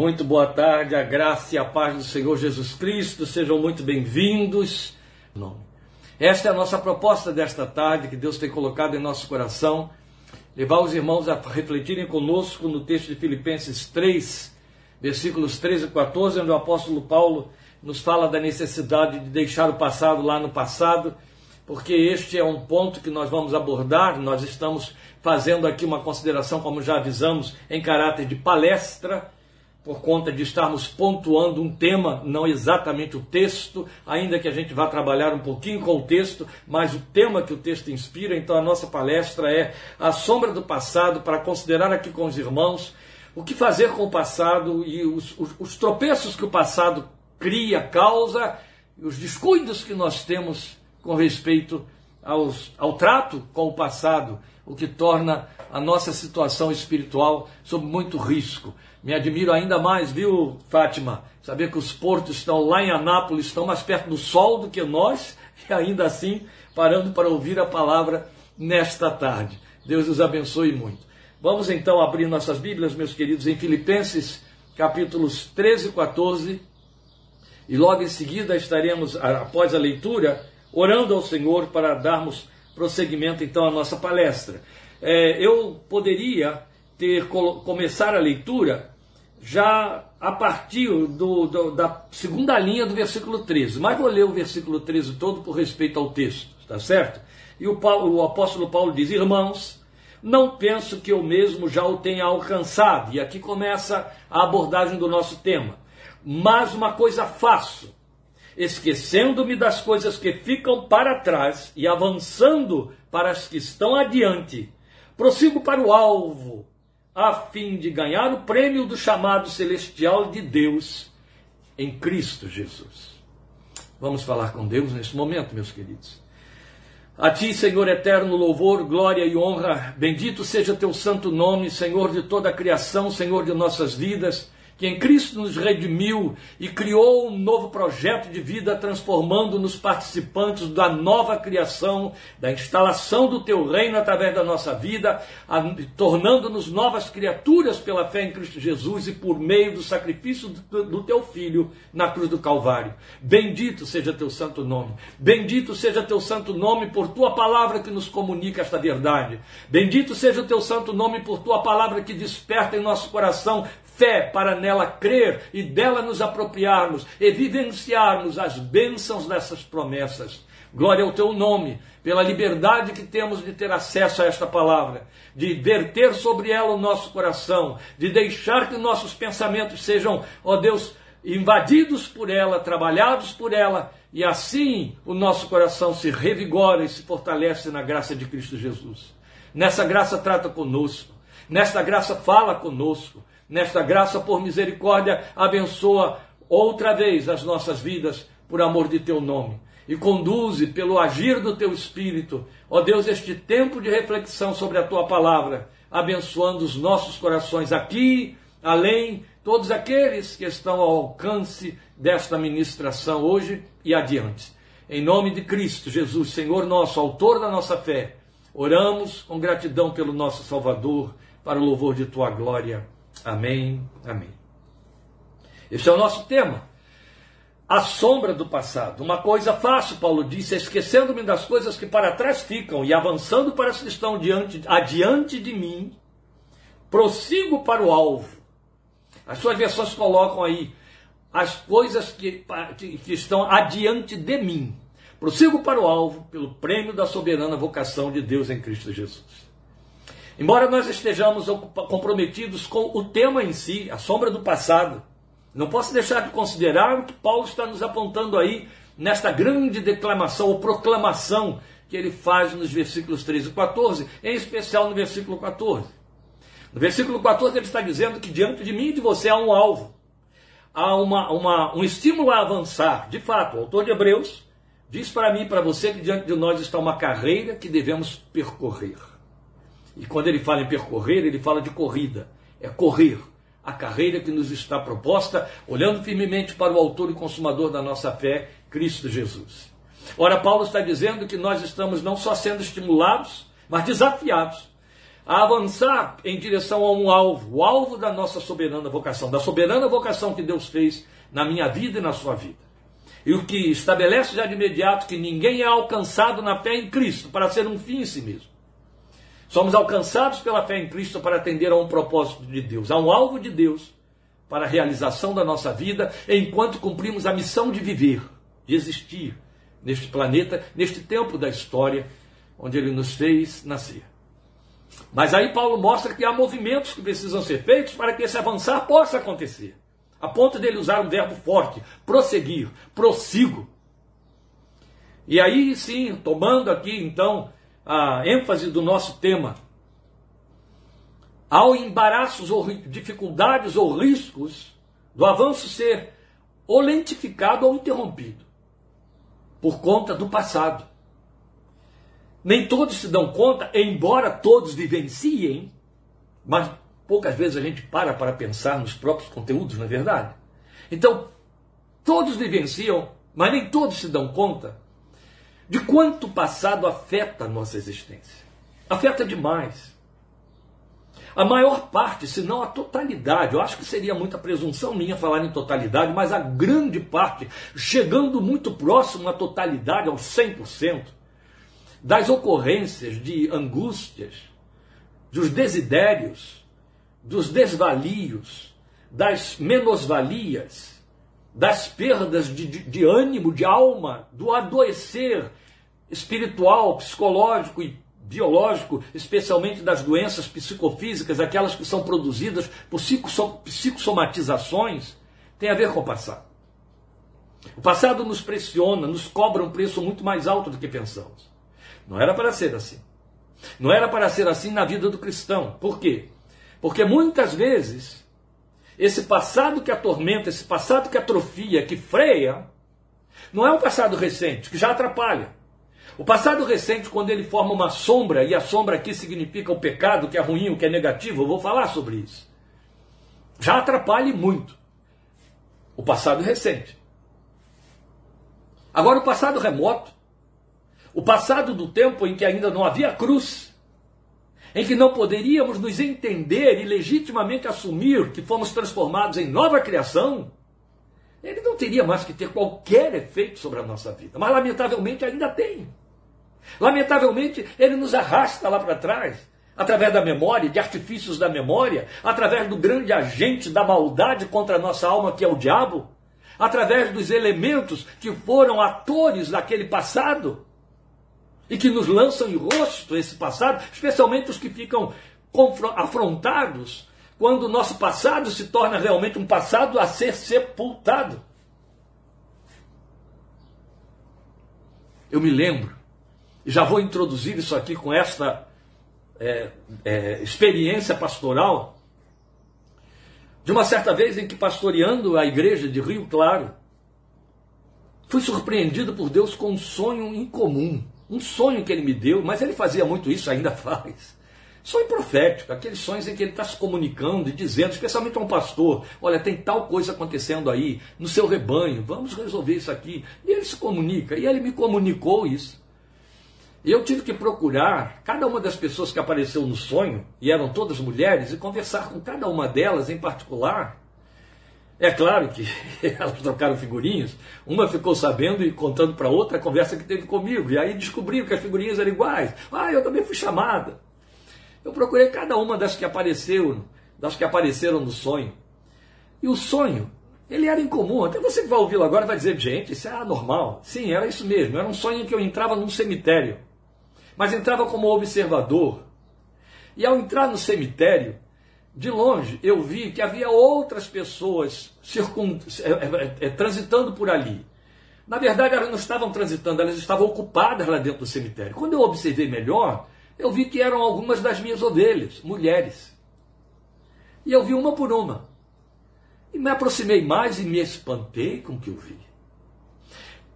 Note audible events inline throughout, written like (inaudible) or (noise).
Muito boa tarde, a graça e a paz do Senhor Jesus Cristo, sejam muito bem-vindos. Esta é a nossa proposta desta tarde, que Deus tem colocado em nosso coração, levar os irmãos a refletirem conosco no texto de Filipenses 3, versículos 13 e 14, onde o apóstolo Paulo nos fala da necessidade de deixar o passado lá no passado, porque este é um ponto que nós vamos abordar, nós estamos fazendo aqui uma consideração, como já avisamos, em caráter de palestra por conta de estarmos pontuando um tema, não exatamente o texto, ainda que a gente vá trabalhar um pouquinho com o texto, mas o tema que o texto inspira. Então a nossa palestra é a sombra do passado para considerar aqui com os irmãos o que fazer com o passado e os, os, os tropeços que o passado cria, causa, os descuidos que nós temos com respeito aos, ao trato com o passado, o que torna a nossa situação espiritual sob muito risco. Me admiro ainda mais, viu, Fátima? Saber que os portos estão lá em Anápolis, estão mais perto do sol do que nós, e ainda assim parando para ouvir a palavra nesta tarde. Deus os abençoe muito. Vamos então abrir nossas Bíblias, meus queridos, em Filipenses, capítulos 13 e 14, e logo em seguida estaremos, após a leitura, orando ao Senhor para darmos prosseguimento então à nossa palestra. É, eu poderia ter começar a leitura já a partir do, do, da segunda linha do versículo 13. Mas vou ler o versículo 13 todo por respeito ao texto, está certo? E o, Paulo, o apóstolo Paulo diz: Irmãos, não penso que eu mesmo já o tenha alcançado. E aqui começa a abordagem do nosso tema. Mas uma coisa faço, esquecendo-me das coisas que ficam para trás e avançando para as que estão adiante, prossigo para o alvo a fim de ganhar o prêmio do chamado celestial de Deus em Cristo Jesus. Vamos falar com Deus nesse momento, meus queridos. A ti, Senhor eterno, louvor, glória e honra. Bendito seja teu santo nome, Senhor de toda a criação, Senhor de nossas vidas que em Cristo nos redimiu e criou um novo projeto de vida, transformando-nos participantes da nova criação, da instalação do teu reino através da nossa vida, tornando-nos novas criaturas pela fé em Cristo Jesus e por meio do sacrifício do, teu Filho na cruz do Calvário. Bendito seja teu santo nome. Bendito seja teu santo nome por tua palavra que nos comunica esta verdade. Bendito seja o teu santo nome por tua palavra que desperta em nosso coração fé para nela crer e dela nos apropriarmos e vivenciarmos as bênçãos dessas promessas. Glória ao teu nome, pela liberdade que temos de ter acesso a esta palavra, de verter sobre ela o nosso coração, de deixar que nossos pensamentos sejam, ó Deus, invadidos por ela, trabalhados por ela, e assim o nosso coração se revigora e se fortalece na graça de Cristo Jesus. Nessa graça trata conosco, nesta graça fala conosco, Nesta graça, por misericórdia, abençoa outra vez as nossas vidas por amor de teu nome. E conduze pelo agir do teu espírito, ó Deus, este tempo de reflexão sobre a tua palavra, abençoando os nossos corações aqui, além, todos aqueles que estão ao alcance desta ministração hoje e adiante. Em nome de Cristo Jesus, Senhor nosso, autor da nossa fé, oramos com gratidão pelo nosso Salvador, para o louvor de tua glória. Amém, amém. Esse é o nosso tema. A sombra do passado. Uma coisa fácil, Paulo disse, esquecendo-me das coisas que para trás ficam e avançando para as que estão diante, adiante de mim, prossigo para o alvo. As suas versões colocam aí as coisas que, que estão adiante de mim. Prossigo para o alvo pelo prêmio da soberana vocação de Deus em Cristo Jesus. Embora nós estejamos comprometidos com o tema em si, a sombra do passado, não posso deixar de considerar o que Paulo está nos apontando aí nesta grande declamação ou proclamação que ele faz nos versículos 13 e 14, em especial no versículo 14. No versículo 14 ele está dizendo que diante de mim e de você há um alvo, há uma, uma, um estímulo a avançar. De fato, o autor de Hebreus diz para mim e para você que diante de nós está uma carreira que devemos percorrer. E quando ele fala em percorrer, ele fala de corrida. É correr a carreira que nos está proposta, olhando firmemente para o autor e consumador da nossa fé, Cristo Jesus. Ora, Paulo está dizendo que nós estamos não só sendo estimulados, mas desafiados a avançar em direção a um alvo, o alvo da nossa soberana vocação, da soberana vocação que Deus fez na minha vida e na sua vida. E o que estabelece já de imediato que ninguém é alcançado na fé em Cristo para ser um fim em si mesmo. Somos alcançados pela fé em Cristo para atender a um propósito de Deus, a um alvo de Deus para a realização da nossa vida, enquanto cumprimos a missão de viver, de existir neste planeta, neste tempo da história onde ele nos fez nascer. Mas aí Paulo mostra que há movimentos que precisam ser feitos para que esse avançar possa acontecer. A ponto dele usar um verbo forte, prosseguir, prossigo. E aí sim, tomando aqui então a ênfase do nosso tema, ao embaraços ou dificuldades ou riscos do avanço ser ou lentificado ou interrompido por conta do passado. Nem todos se dão conta, embora todos vivenciem, mas poucas vezes a gente para para pensar nos próprios conteúdos, não é verdade? Então, todos vivenciam, mas nem todos se dão conta de quanto o passado afeta a nossa existência. Afeta demais. A maior parte, se não a totalidade, eu acho que seria muita presunção minha falar em totalidade, mas a grande parte, chegando muito próximo à totalidade, aos 100%, das ocorrências de angústias, dos desidérios, dos desvalios, das menosvalias, das perdas de, de, de ânimo, de alma, do adoecer espiritual, psicológico e biológico, especialmente das doenças psicofísicas, aquelas que são produzidas por psicossomatizações, tem a ver com o passado. O passado nos pressiona, nos cobra um preço muito mais alto do que pensamos. Não era para ser assim. Não era para ser assim na vida do cristão. Por quê? Porque muitas vezes esse passado que atormenta, esse passado que atrofia, que freia, não é um passado recente, que já atrapalha. O passado recente, quando ele forma uma sombra, e a sombra aqui significa o pecado, que é ruim, o que é negativo, eu vou falar sobre isso. Já atrapalha muito. O passado recente. Agora, o passado remoto, o passado do tempo em que ainda não havia cruz, em que não poderíamos nos entender e legitimamente assumir que fomos transformados em nova criação, ele não teria mais que ter qualquer efeito sobre a nossa vida. Mas, lamentavelmente, ainda tem. Lamentavelmente, ele nos arrasta lá para trás, através da memória, de artifícios da memória, através do grande agente da maldade contra a nossa alma, que é o diabo, através dos elementos que foram atores daquele passado e que nos lançam em rosto esse passado, especialmente os que ficam afrontados quando o nosso passado se torna realmente um passado a ser sepultado. Eu me lembro, e já vou introduzir isso aqui com esta é, é, experiência pastoral, de uma certa vez em que pastoreando a igreja de Rio Claro, fui surpreendido por Deus com um sonho incomum um sonho que ele me deu, mas ele fazia muito isso, ainda (laughs) faz. Sonho profético, aqueles sonhos em que ele está se comunicando e dizendo, especialmente a um pastor: olha, tem tal coisa acontecendo aí no seu rebanho, vamos resolver isso aqui. E ele se comunica, e ele me comunicou isso. E eu tive que procurar cada uma das pessoas que apareceu no sonho, e eram todas mulheres, e conversar com cada uma delas em particular é claro que (laughs) elas trocaram figurinhas, uma ficou sabendo e contando para outra a conversa que teve comigo, e aí descobriu que as figurinhas eram iguais. Ah, eu também fui chamada. Eu procurei cada uma das que apareceu, das que apareceram no sonho. E o sonho, ele era incomum. Até você que vai ouvi-lo agora vai dizer, gente, isso é anormal. Sim, era isso mesmo. Era um sonho em que eu entrava num cemitério. Mas entrava como observador. E ao entrar no cemitério, de longe, eu vi que havia outras pessoas circun... É, é, é, transitando por ali. Na verdade, elas não estavam transitando, elas estavam ocupadas lá dentro do cemitério. Quando eu observei melhor, eu vi que eram algumas das minhas ovelhas, mulheres. E eu vi uma por uma. E me aproximei mais e me espantei com o que eu vi.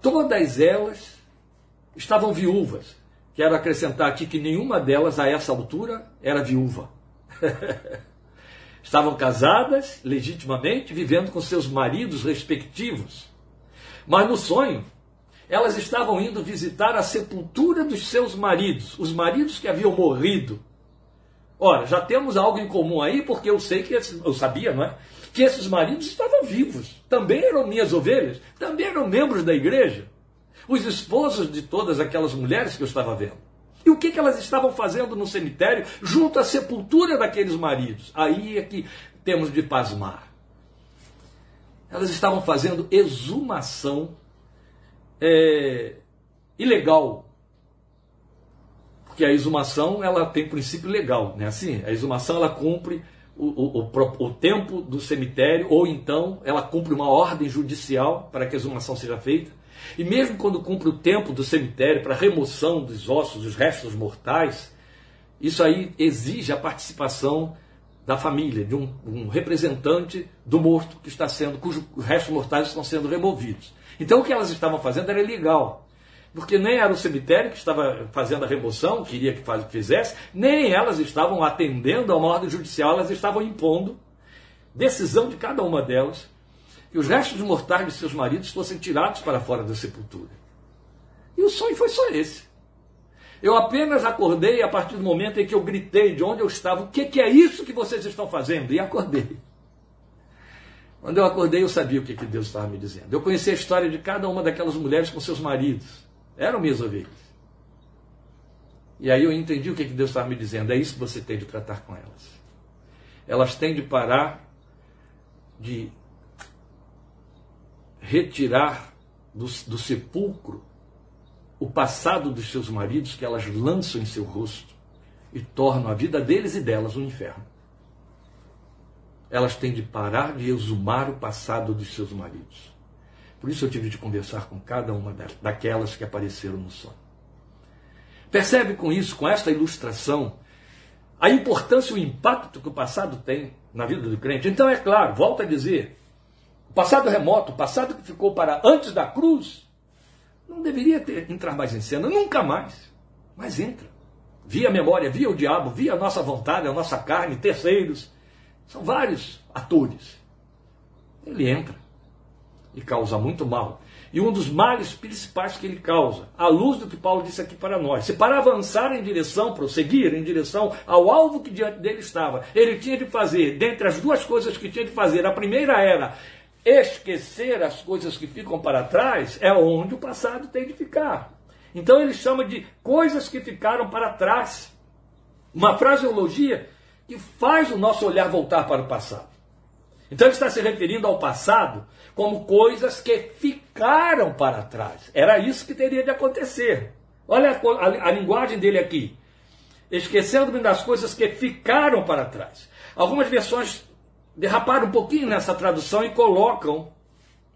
Todas elas estavam viúvas. Quero acrescentar aqui que nenhuma delas, a essa altura, era viúva. (laughs) Estavam casadas legitimamente, vivendo com seus maridos respectivos. Mas no sonho, elas estavam indo visitar a sepultura dos seus maridos, os maridos que haviam morrido Ora, já temos algo em comum aí, porque eu sei que esses, eu sabia, não é? Que esses maridos estavam vivos, também eram minhas ovelhas, também eram membros da igreja, os esposos de todas aquelas mulheres que eu estava vendo. E o que, que elas estavam fazendo no cemitério, junto à sepultura daqueles maridos? Aí é que temos de pasmar. Elas estavam fazendo exumação é, ilegal porque a exumação ela tem princípio legal, né? Assim, a exumação ela cumpre o, o, o, o, tempo do cemitério, ou então ela cumpre uma ordem judicial para que a exumação seja feita. E mesmo quando cumpre o tempo do cemitério para remoção dos ossos, dos restos mortais, isso aí exige a participação da família, de um, um representante do morto que está sendo, cujos restos mortais estão sendo removidos. Então o que elas estavam fazendo era ilegal porque nem era o cemitério que estava fazendo a remoção, queria que fizesse, nem elas estavam atendendo a uma ordem judicial, elas estavam impondo decisão de cada uma delas que os restos mortais de seus maridos fossem tirados para fora da sepultura. E o sonho foi só esse. Eu apenas acordei a partir do momento em que eu gritei de onde eu estava: o que, que é isso que vocês estão fazendo? E acordei. Quando eu acordei, eu sabia o que, que Deus estava me dizendo. Eu conheci a história de cada uma daquelas mulheres com seus maridos. Eram minhas ovelhas. E aí eu entendi o que Deus estava me dizendo. É isso que você tem de tratar com elas. Elas têm de parar de retirar do, do sepulcro o passado dos seus maridos que elas lançam em seu rosto e tornam a vida deles e delas um inferno. Elas têm de parar de exumar o passado dos seus maridos. Por isso eu tive de conversar com cada uma daquelas que apareceram no sonho. Percebe com isso, com esta ilustração, a importância e o impacto que o passado tem na vida do crente? Então, é claro, volta a dizer, passado remoto, o passado que ficou para antes da cruz, não deveria ter, entrar mais em cena, nunca mais. Mas entra. Via a memória, via o diabo, via a nossa vontade, a nossa carne, terceiros. São vários atores. Ele entra e causa muito mal. E um dos males principais que ele causa, à luz do que Paulo disse aqui para nós, se para avançar em direção, prosseguir em direção ao alvo que diante dele estava, ele tinha de fazer, dentre as duas coisas que tinha de fazer, a primeira era esquecer as coisas que ficam para trás, é onde o passado tem de ficar. Então ele chama de coisas que ficaram para trás. Uma fraseologia que faz o nosso olhar voltar para o passado. Então ele está se referindo ao passado como coisas que ficaram para trás. Era isso que teria de acontecer. Olha a, a, a linguagem dele aqui. Esquecendo-me das coisas que ficaram para trás. Algumas versões derraparam um pouquinho nessa tradução e colocam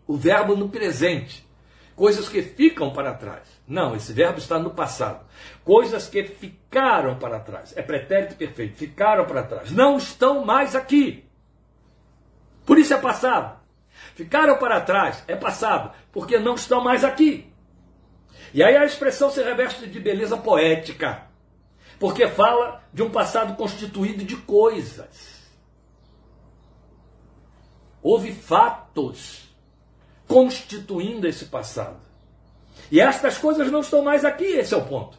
o verbo no presente. Coisas que ficam para trás. Não, esse verbo está no passado. Coisas que ficaram para trás. É pretérito perfeito. Ficaram para trás. Não estão mais aqui. Por isso é passado. Ficaram para trás, é passado, porque não estão mais aqui. E aí a expressão se reveste de beleza poética, porque fala de um passado constituído de coisas. Houve fatos constituindo esse passado. E estas coisas não estão mais aqui, esse é o ponto.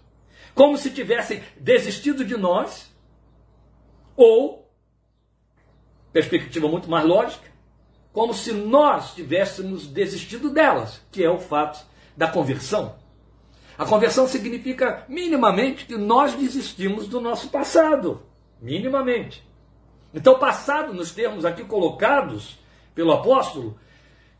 Como se tivessem desistido de nós, ou perspectiva muito mais lógica, como se nós tivéssemos desistido delas, que é o fato da conversão. A conversão significa minimamente que nós desistimos do nosso passado, minimamente. Então, passado, nos termos aqui colocados pelo apóstolo,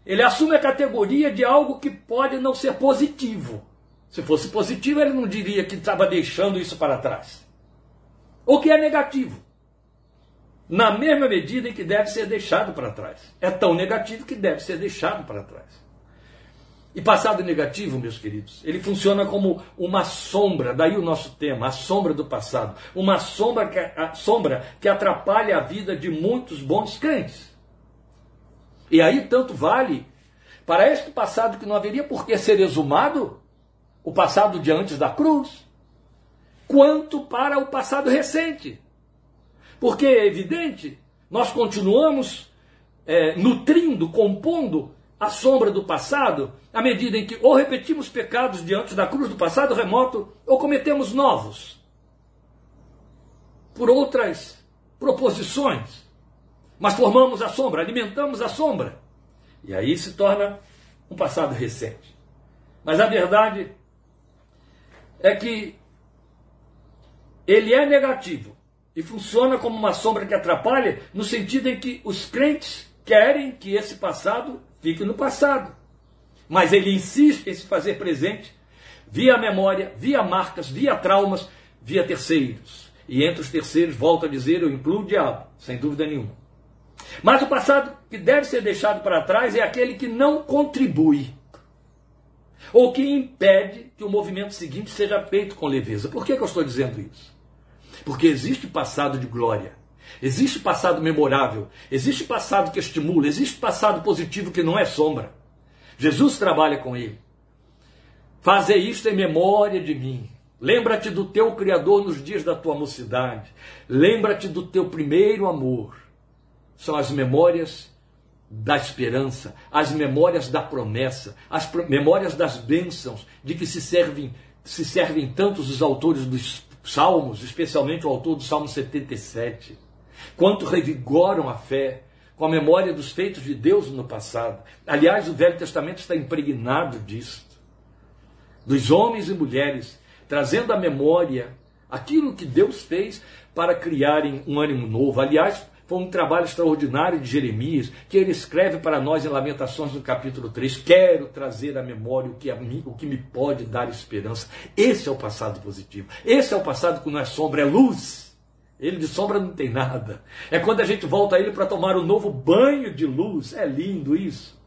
ele assume a categoria de algo que pode não ser positivo. Se fosse positivo, ele não diria que estava deixando isso para trás. O que é negativo na mesma medida em que deve ser deixado para trás. É tão negativo que deve ser deixado para trás. E passado negativo, meus queridos, ele funciona como uma sombra, daí o nosso tema, a sombra do passado. Uma sombra que, sombra que atrapalha a vida de muitos bons crentes. E aí tanto vale para este passado que não haveria por que ser exumado, o passado de antes da cruz, quanto para o passado recente, porque é evidente, nós continuamos é, nutrindo, compondo a sombra do passado, à medida em que ou repetimos pecados diante da cruz do passado remoto, ou cometemos novos. por outras proposições. Mas formamos a sombra, alimentamos a sombra. E aí se torna um passado recente. Mas a verdade é que ele é negativo e funciona como uma sombra que atrapalha, no sentido em que os crentes querem que esse passado fique no passado. Mas ele insiste em se fazer presente via memória, via marcas, via traumas, via terceiros. E entre os terceiros, volto a dizer, eu incluo o diabo, sem dúvida nenhuma. Mas o passado que deve ser deixado para trás é aquele que não contribui ou que impede que o movimento seguinte seja feito com leveza. Por que, que eu estou dizendo isso? Porque existe passado de glória, existe passado memorável, existe passado que estimula, existe passado positivo que não é sombra. Jesus trabalha com ele. Fazer isto em memória de mim. Lembra-te do teu Criador nos dias da tua mocidade. Lembra-te do teu primeiro amor. São as memórias da esperança, as memórias da promessa, as memórias das bênçãos de que se servem, se servem tantos os autores dos salmos, especialmente o autor do Salmo 77. Quanto revigoram a fé com a memória dos feitos de Deus no passado. Aliás, o Velho Testamento está impregnado disso. Dos homens e mulheres trazendo à memória aquilo que Deus fez para criarem um ânimo novo. Aliás, foi um trabalho extraordinário de Jeremias, que ele escreve para nós em Lamentações no capítulo 3. Quero trazer à memória o que, a mim, o que me pode dar esperança. Esse é o passado positivo. Esse é o passado que não é sombra, é luz. Ele de sombra não tem nada. É quando a gente volta a ele para tomar um novo banho de luz. É lindo isso.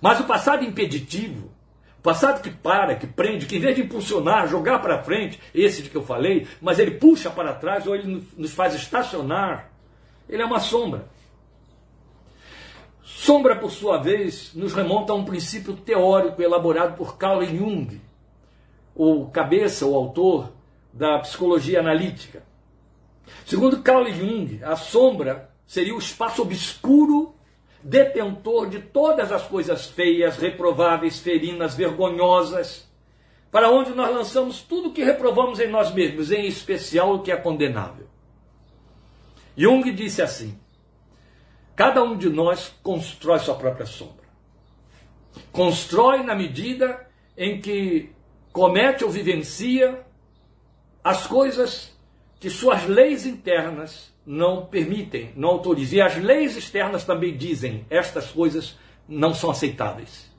Mas o passado impeditivo, o passado que para, que prende, que em vez de impulsionar, jogar para frente, esse de que eu falei, mas ele puxa para trás ou ele nos faz estacionar ele é uma sombra. Sombra, por sua vez, nos remonta a um princípio teórico elaborado por Carl Jung, o cabeça, o autor da psicologia analítica. Segundo Carl Jung, a sombra seria o espaço obscuro detentor de todas as coisas feias, reprováveis, ferinas, vergonhosas, para onde nós lançamos tudo o que reprovamos em nós mesmos, em especial o que é condenável. Jung disse assim: cada um de nós constrói sua própria sombra. Constrói na medida em que comete ou vivencia as coisas que suas leis internas não permitem, não autorizam. E as leis externas também dizem: estas coisas não são aceitáveis.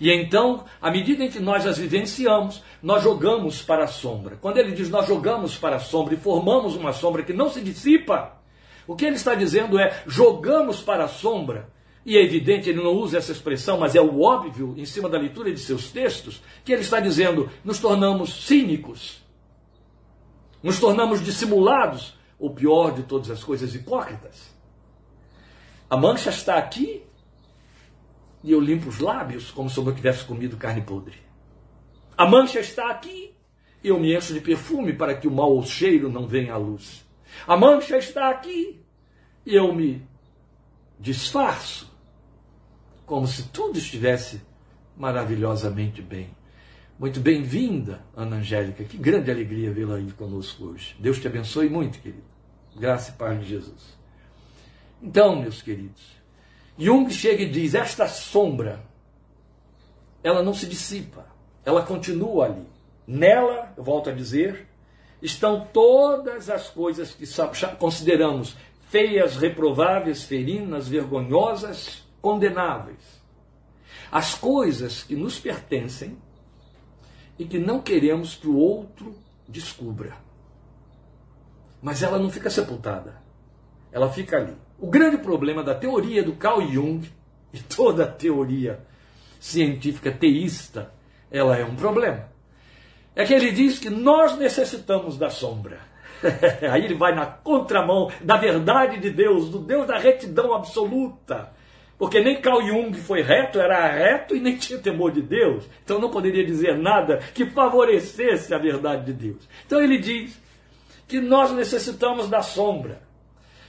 E então, à medida em que nós as vivenciamos, nós jogamos para a sombra. Quando ele diz nós jogamos para a sombra e formamos uma sombra que não se dissipa, o que ele está dizendo é: jogamos para a sombra. E é evidente, ele não usa essa expressão, mas é o óbvio em cima da leitura de seus textos, que ele está dizendo: nos tornamos cínicos, nos tornamos dissimulados, ou pior de todas as coisas, hipócritas. A mancha está aqui e eu limpo os lábios como se eu não tivesse comido carne podre. A mancha está aqui e eu me encho de perfume para que o mau cheiro não venha à luz. A mancha está aqui eu me disfarço como se tudo estivesse maravilhosamente bem. Muito bem-vinda, Ana Angélica. Que grande alegria vê-la aí conosco hoje. Deus te abençoe muito, querido. Graça e paz de Jesus. Então, meus queridos, Jung chega e diz: esta sombra, ela não se dissipa, ela continua ali. Nela, eu volto a dizer, estão todas as coisas que consideramos feias, reprováveis, ferinas, vergonhosas, condenáveis. As coisas que nos pertencem e que não queremos que o outro descubra. Mas ela não fica sepultada. Ela fica ali. O grande problema da teoria do Carl Jung e toda a teoria científica teísta, ela é um problema é que ele diz que nós necessitamos da sombra. (laughs) Aí ele vai na contramão da verdade de Deus, do Deus da retidão absoluta. Porque nem Carl Jung foi reto, era reto e nem tinha temor de Deus. Então não poderia dizer nada que favorecesse a verdade de Deus. Então ele diz que nós necessitamos da sombra.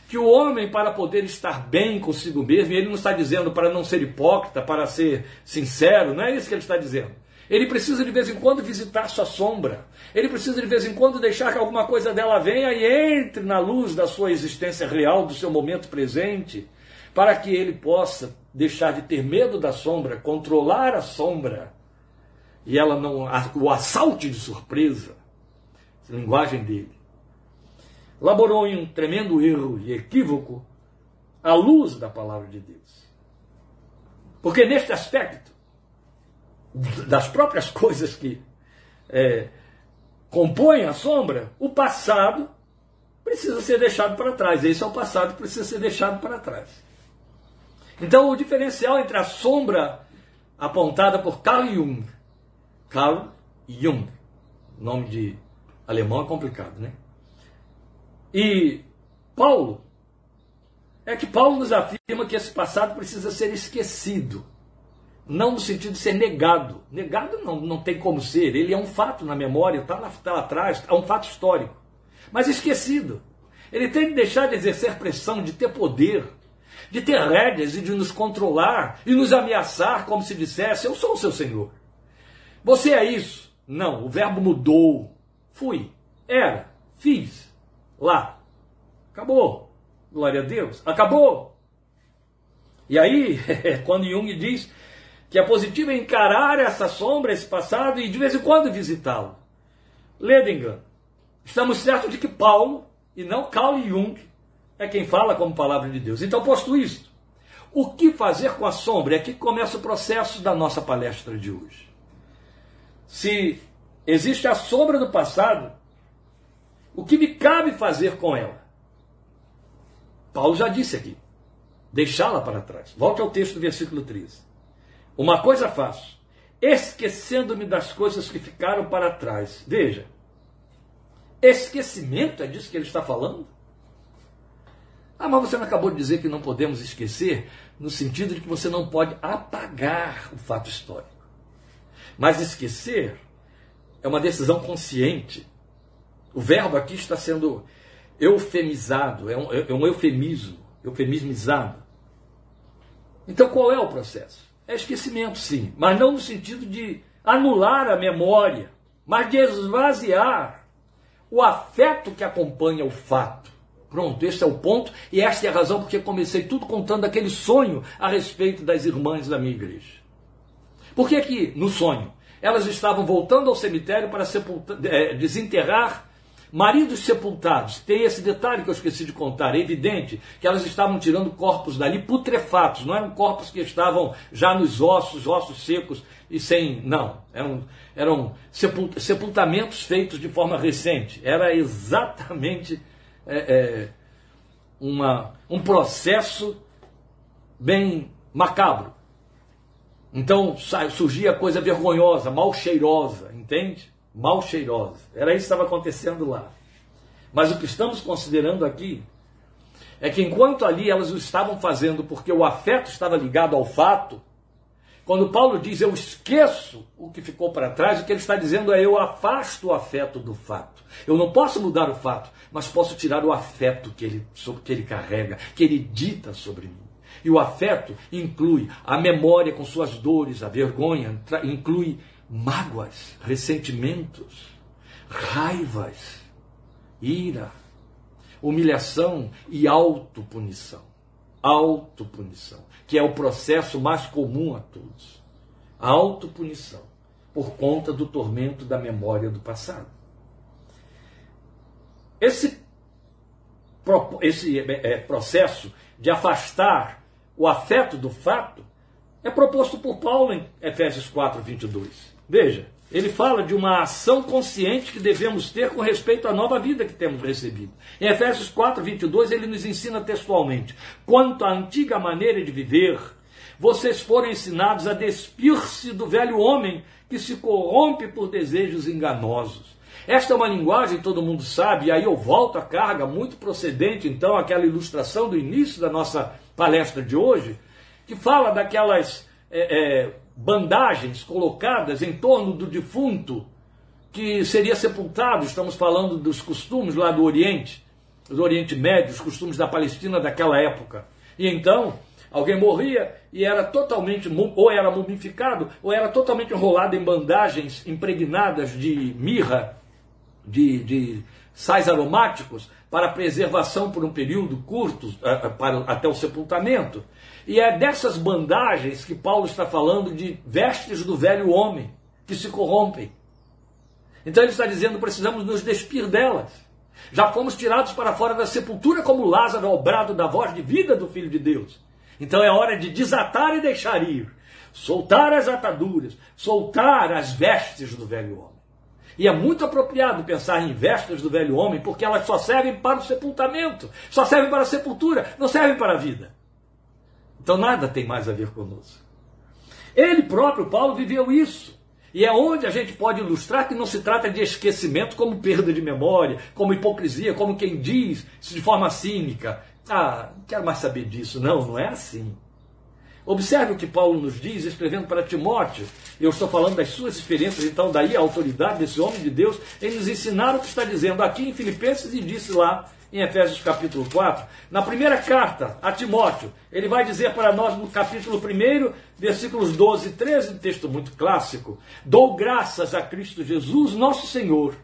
Que o homem, para poder estar bem consigo mesmo, e ele não está dizendo para não ser hipócrita, para ser sincero, não é isso que ele está dizendo Ele precisa de vez em quando visitar sua sombra. Ele precisa de vez em quando deixar que alguma coisa dela venha e entre na luz da sua existência real, do seu momento presente, para que ele possa deixar de ter medo da sombra, controlar a sombra e ela não o assalte de surpresa. Essa linguagem dele. Laborou em um tremendo erro e equívoco à luz da palavra de Deus. Porque neste aspecto, das próprias (laughs) coisas que é, compõem a sombra, o passado precisa ser deixado para trás. Esse é o passado que precisa ser deixado para trás. Então, o diferencial entre a sombra apontada por Carl Jung, Carl Jung, nome de alemão é complicado, né? E Paulo, é que Paulo nos afirma que esse passado precisa ser esquecido não no sentido de ser negado. Negado não, não tem como ser, ele é um fato na memória, está lá, tá lá atrás, é um fato histórico. Mas esquecido. Ele tem que deixar de exercer pressão, de ter poder, de ter rédeas e de nos controlar e nos ameaçar como se dissesse: Eu sou o seu Senhor. Você é isso? Não, o verbo mudou. Fui, era, fiz, lá. Acabou. Glória a Deus. Acabou. E aí, (laughs) quando Jung diz que é positivo encarar essa sombra, esse passado e de vez em quando visitá-lo. Ledengan, estamos certos de que Paulo e não Carl Jung é quem fala como palavra de Deus. Então, posto isto, o que fazer com a sombra? É que começa o processo da nossa palestra de hoje. Se existe a sombra do passado, o que me cabe fazer com ela? Paulo já disse aqui: deixá-la para trás. Volte ao texto do versículo 13. Uma coisa faço, esquecendo-me das coisas que ficaram para trás. Veja, esquecimento é disso que ele está falando? Ah, mas você não acabou de dizer que não podemos esquecer, no sentido de que você não pode apagar o fato histórico. Mas esquecer é uma decisão consciente. O verbo aqui está sendo eufemizado, é um, é um eufemismo, eufemismizado. Então qual é o processo? É esquecimento, sim, mas não no sentido de anular a memória, mas de esvaziar o afeto que acompanha o fato. Pronto, esse é o ponto e esta é a razão porque comecei tudo contando aquele sonho a respeito das irmãs da minha igreja. Por que que no sonho elas estavam voltando ao cemitério para sepultar, é, desenterrar Maridos sepultados, tem esse detalhe que eu esqueci de contar, é evidente que elas estavam tirando corpos dali putrefatos, não eram corpos que estavam já nos ossos, ossos secos e sem. Não, eram, eram sepultamentos feitos de forma recente. Era exatamente é, é, uma, um processo bem macabro. Então surgia coisa vergonhosa, mal cheirosa, entende? Mal cheirosa. Era isso que estava acontecendo lá. Mas o que estamos considerando aqui é que enquanto ali elas o estavam fazendo porque o afeto estava ligado ao fato, quando Paulo diz eu esqueço o que ficou para trás, o que ele está dizendo é eu afasto o afeto do fato. Eu não posso mudar o fato, mas posso tirar o afeto que ele, que ele carrega, que ele dita sobre mim. E o afeto inclui a memória com suas dores, a vergonha, inclui mágoas, ressentimentos, raivas, ira, humilhação e autopunição. Autopunição, que é o processo mais comum a todos. Autopunição, por conta do tormento da memória do passado. Esse, esse é, processo de afastar o afeto do fato é proposto por Paulo em Efésios 4, 22. Veja, ele fala de uma ação consciente que devemos ter com respeito à nova vida que temos recebido. Em Efésios 4, 22, ele nos ensina textualmente: quanto à antiga maneira de viver, vocês foram ensinados a despir-se do velho homem que se corrompe por desejos enganosos. Esta é uma linguagem, todo mundo sabe, e aí eu volto à carga, muito procedente, então, aquela ilustração do início da nossa palestra de hoje, que fala daquelas. É, é, bandagens colocadas em torno do defunto que seria sepultado. Estamos falando dos costumes lá do Oriente, do Oriente Médio, os costumes da Palestina daquela época. E então, Alguém morria e era totalmente, ou era mumificado, ou era totalmente enrolado em bandagens impregnadas de mirra, de, de sais aromáticos, para preservação por um período curto, eh, eh, para, até o sepultamento. E é dessas bandagens que Paulo está falando de vestes do velho homem, que se corrompem. Então ele está dizendo: precisamos nos despir delas. Já fomos tirados para fora da sepultura como Lázaro ao brado da voz de vida do Filho de Deus. Então é hora de desatar e deixar ir, soltar as ataduras, soltar as vestes do velho homem. E é muito apropriado pensar em vestes do velho homem, porque elas só servem para o sepultamento, só servem para a sepultura, não servem para a vida. Então nada tem mais a ver conosco. Ele próprio, Paulo, viveu isso. E é onde a gente pode ilustrar que não se trata de esquecimento como perda de memória, como hipocrisia, como quem diz de forma cínica. Ah, não quero mais saber disso. Não, não é assim. Observe o que Paulo nos diz, escrevendo para Timóteo. Eu estou falando das suas experiências, então, daí a autoridade desse homem de Deus em nos ensinar o que está dizendo aqui em Filipenses e disse lá em Efésios capítulo 4. Na primeira carta a Timóteo, ele vai dizer para nós no capítulo 1, versículos 12 e 13, um texto muito clássico: Dou graças a Cristo Jesus, nosso Senhor,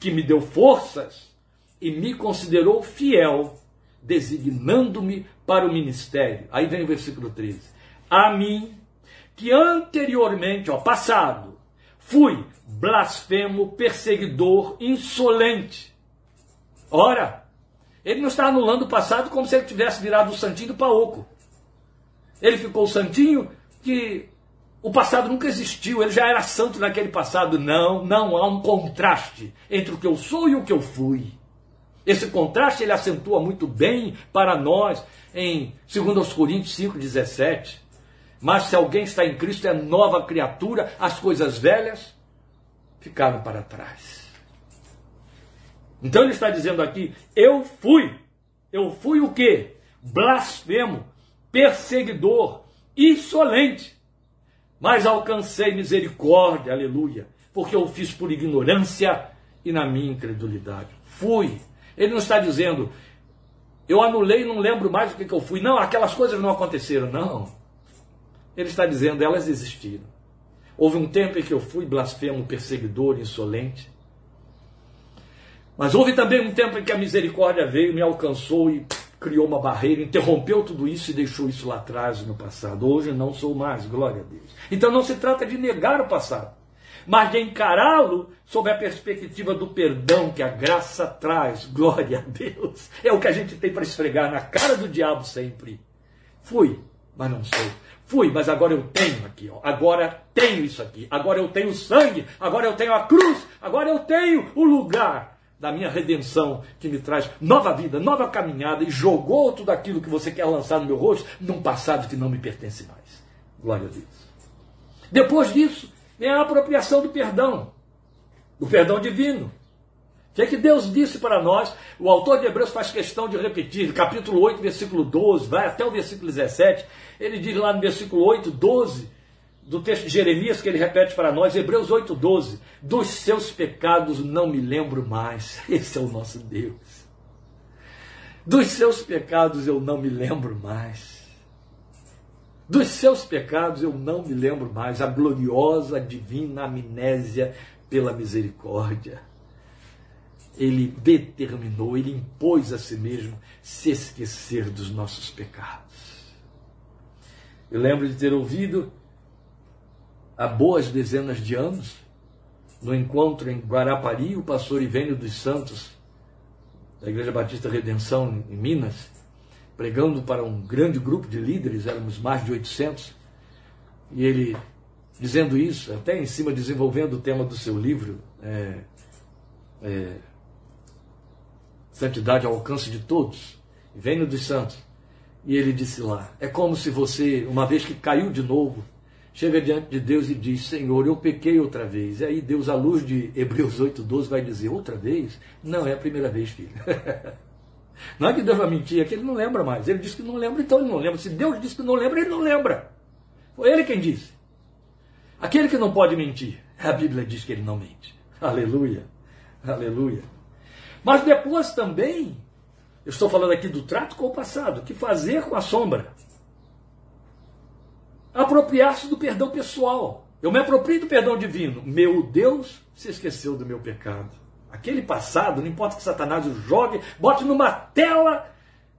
que me deu forças e me considerou fiel, designando-me para o ministério. Aí vem o versículo 13 a mim, que anteriormente, ó, passado, fui blasfemo, perseguidor, insolente. Ora, ele não está anulando o passado como se ele tivesse virado o santinho do paoco. Ele ficou santinho que o passado nunca existiu, ele já era santo naquele passado. Não, não há um contraste entre o que eu sou e o que eu fui. Esse contraste ele acentua muito bem para nós em 2 Coríntios 5,17. Mas se alguém está em Cristo, é nova criatura, as coisas velhas ficaram para trás. Então ele está dizendo aqui: eu fui, eu fui o quê? Blasfemo, perseguidor, insolente, mas alcancei misericórdia, aleluia, porque eu fiz por ignorância e na minha incredulidade. Fui. Ele não está dizendo, eu anulei e não lembro mais o que, que eu fui. Não, aquelas coisas não aconteceram. Não. Ele está dizendo, elas existiram. Houve um tempo em que eu fui blasfemo, perseguidor, insolente. Mas houve também um tempo em que a misericórdia veio, me alcançou e criou uma barreira, interrompeu tudo isso e deixou isso lá atrás no passado. Hoje não sou mais, glória a Deus. Então não se trata de negar o passado, mas de encará-lo sob a perspectiva do perdão que a graça traz. Glória a Deus. É o que a gente tem para esfregar na cara do diabo sempre. Fui, mas não sou. Fui, mas agora eu tenho aqui, ó. agora tenho isso aqui, agora eu tenho sangue, agora eu tenho a cruz, agora eu tenho o lugar da minha redenção que me traz nova vida, nova caminhada e jogou tudo aquilo que você quer lançar no meu rosto num passado que não me pertence mais. Glória a Deus. Depois disso, vem a apropriação do perdão, do perdão divino. O que é que Deus disse para nós? O autor de Hebreus faz questão de repetir, capítulo 8, versículo 12, vai até o versículo 17. Ele diz lá no versículo 8, 12, do texto de Jeremias, que ele repete para nós, Hebreus 8, 12: Dos seus pecados não me lembro mais. (laughs) Esse é o nosso Deus. Dos seus pecados eu não me lembro mais. Dos seus pecados eu não me lembro mais. A gloriosa, divina amnésia pela misericórdia ele determinou, ele impôs a si mesmo se esquecer dos nossos pecados. Eu lembro de ter ouvido há boas dezenas de anos, no encontro em Guarapari, o pastor Ivênio dos Santos, da Igreja Batista Redenção em Minas, pregando para um grande grupo de líderes, éramos mais de 800, e ele dizendo isso, até em cima desenvolvendo o tema do seu livro, é, é, santidade ao alcance de todos, venho dos santos. E ele disse lá: é como se você, uma vez que caiu de novo, chega diante de Deus e diz: Senhor, eu pequei outra vez. E aí Deus, à luz de Hebreus 8,12, vai dizer: outra vez? Não, é a primeira vez, filho. (laughs) não é que Deus vai mentir, é que ele não lembra mais. Ele disse que não lembra, então ele não lembra. Se Deus disse que não lembra, ele não lembra. Foi ele quem disse. Aquele que não pode mentir, a Bíblia diz que ele não mente. Aleluia, aleluia. Mas depois também, eu estou falando aqui do trato com o passado, que fazer com a sombra. apropriar-se do perdão pessoal. Eu me aproprio do perdão divino. Meu Deus se esqueceu do meu pecado. Aquele passado, não importa que Satanás o jogue, bote numa tela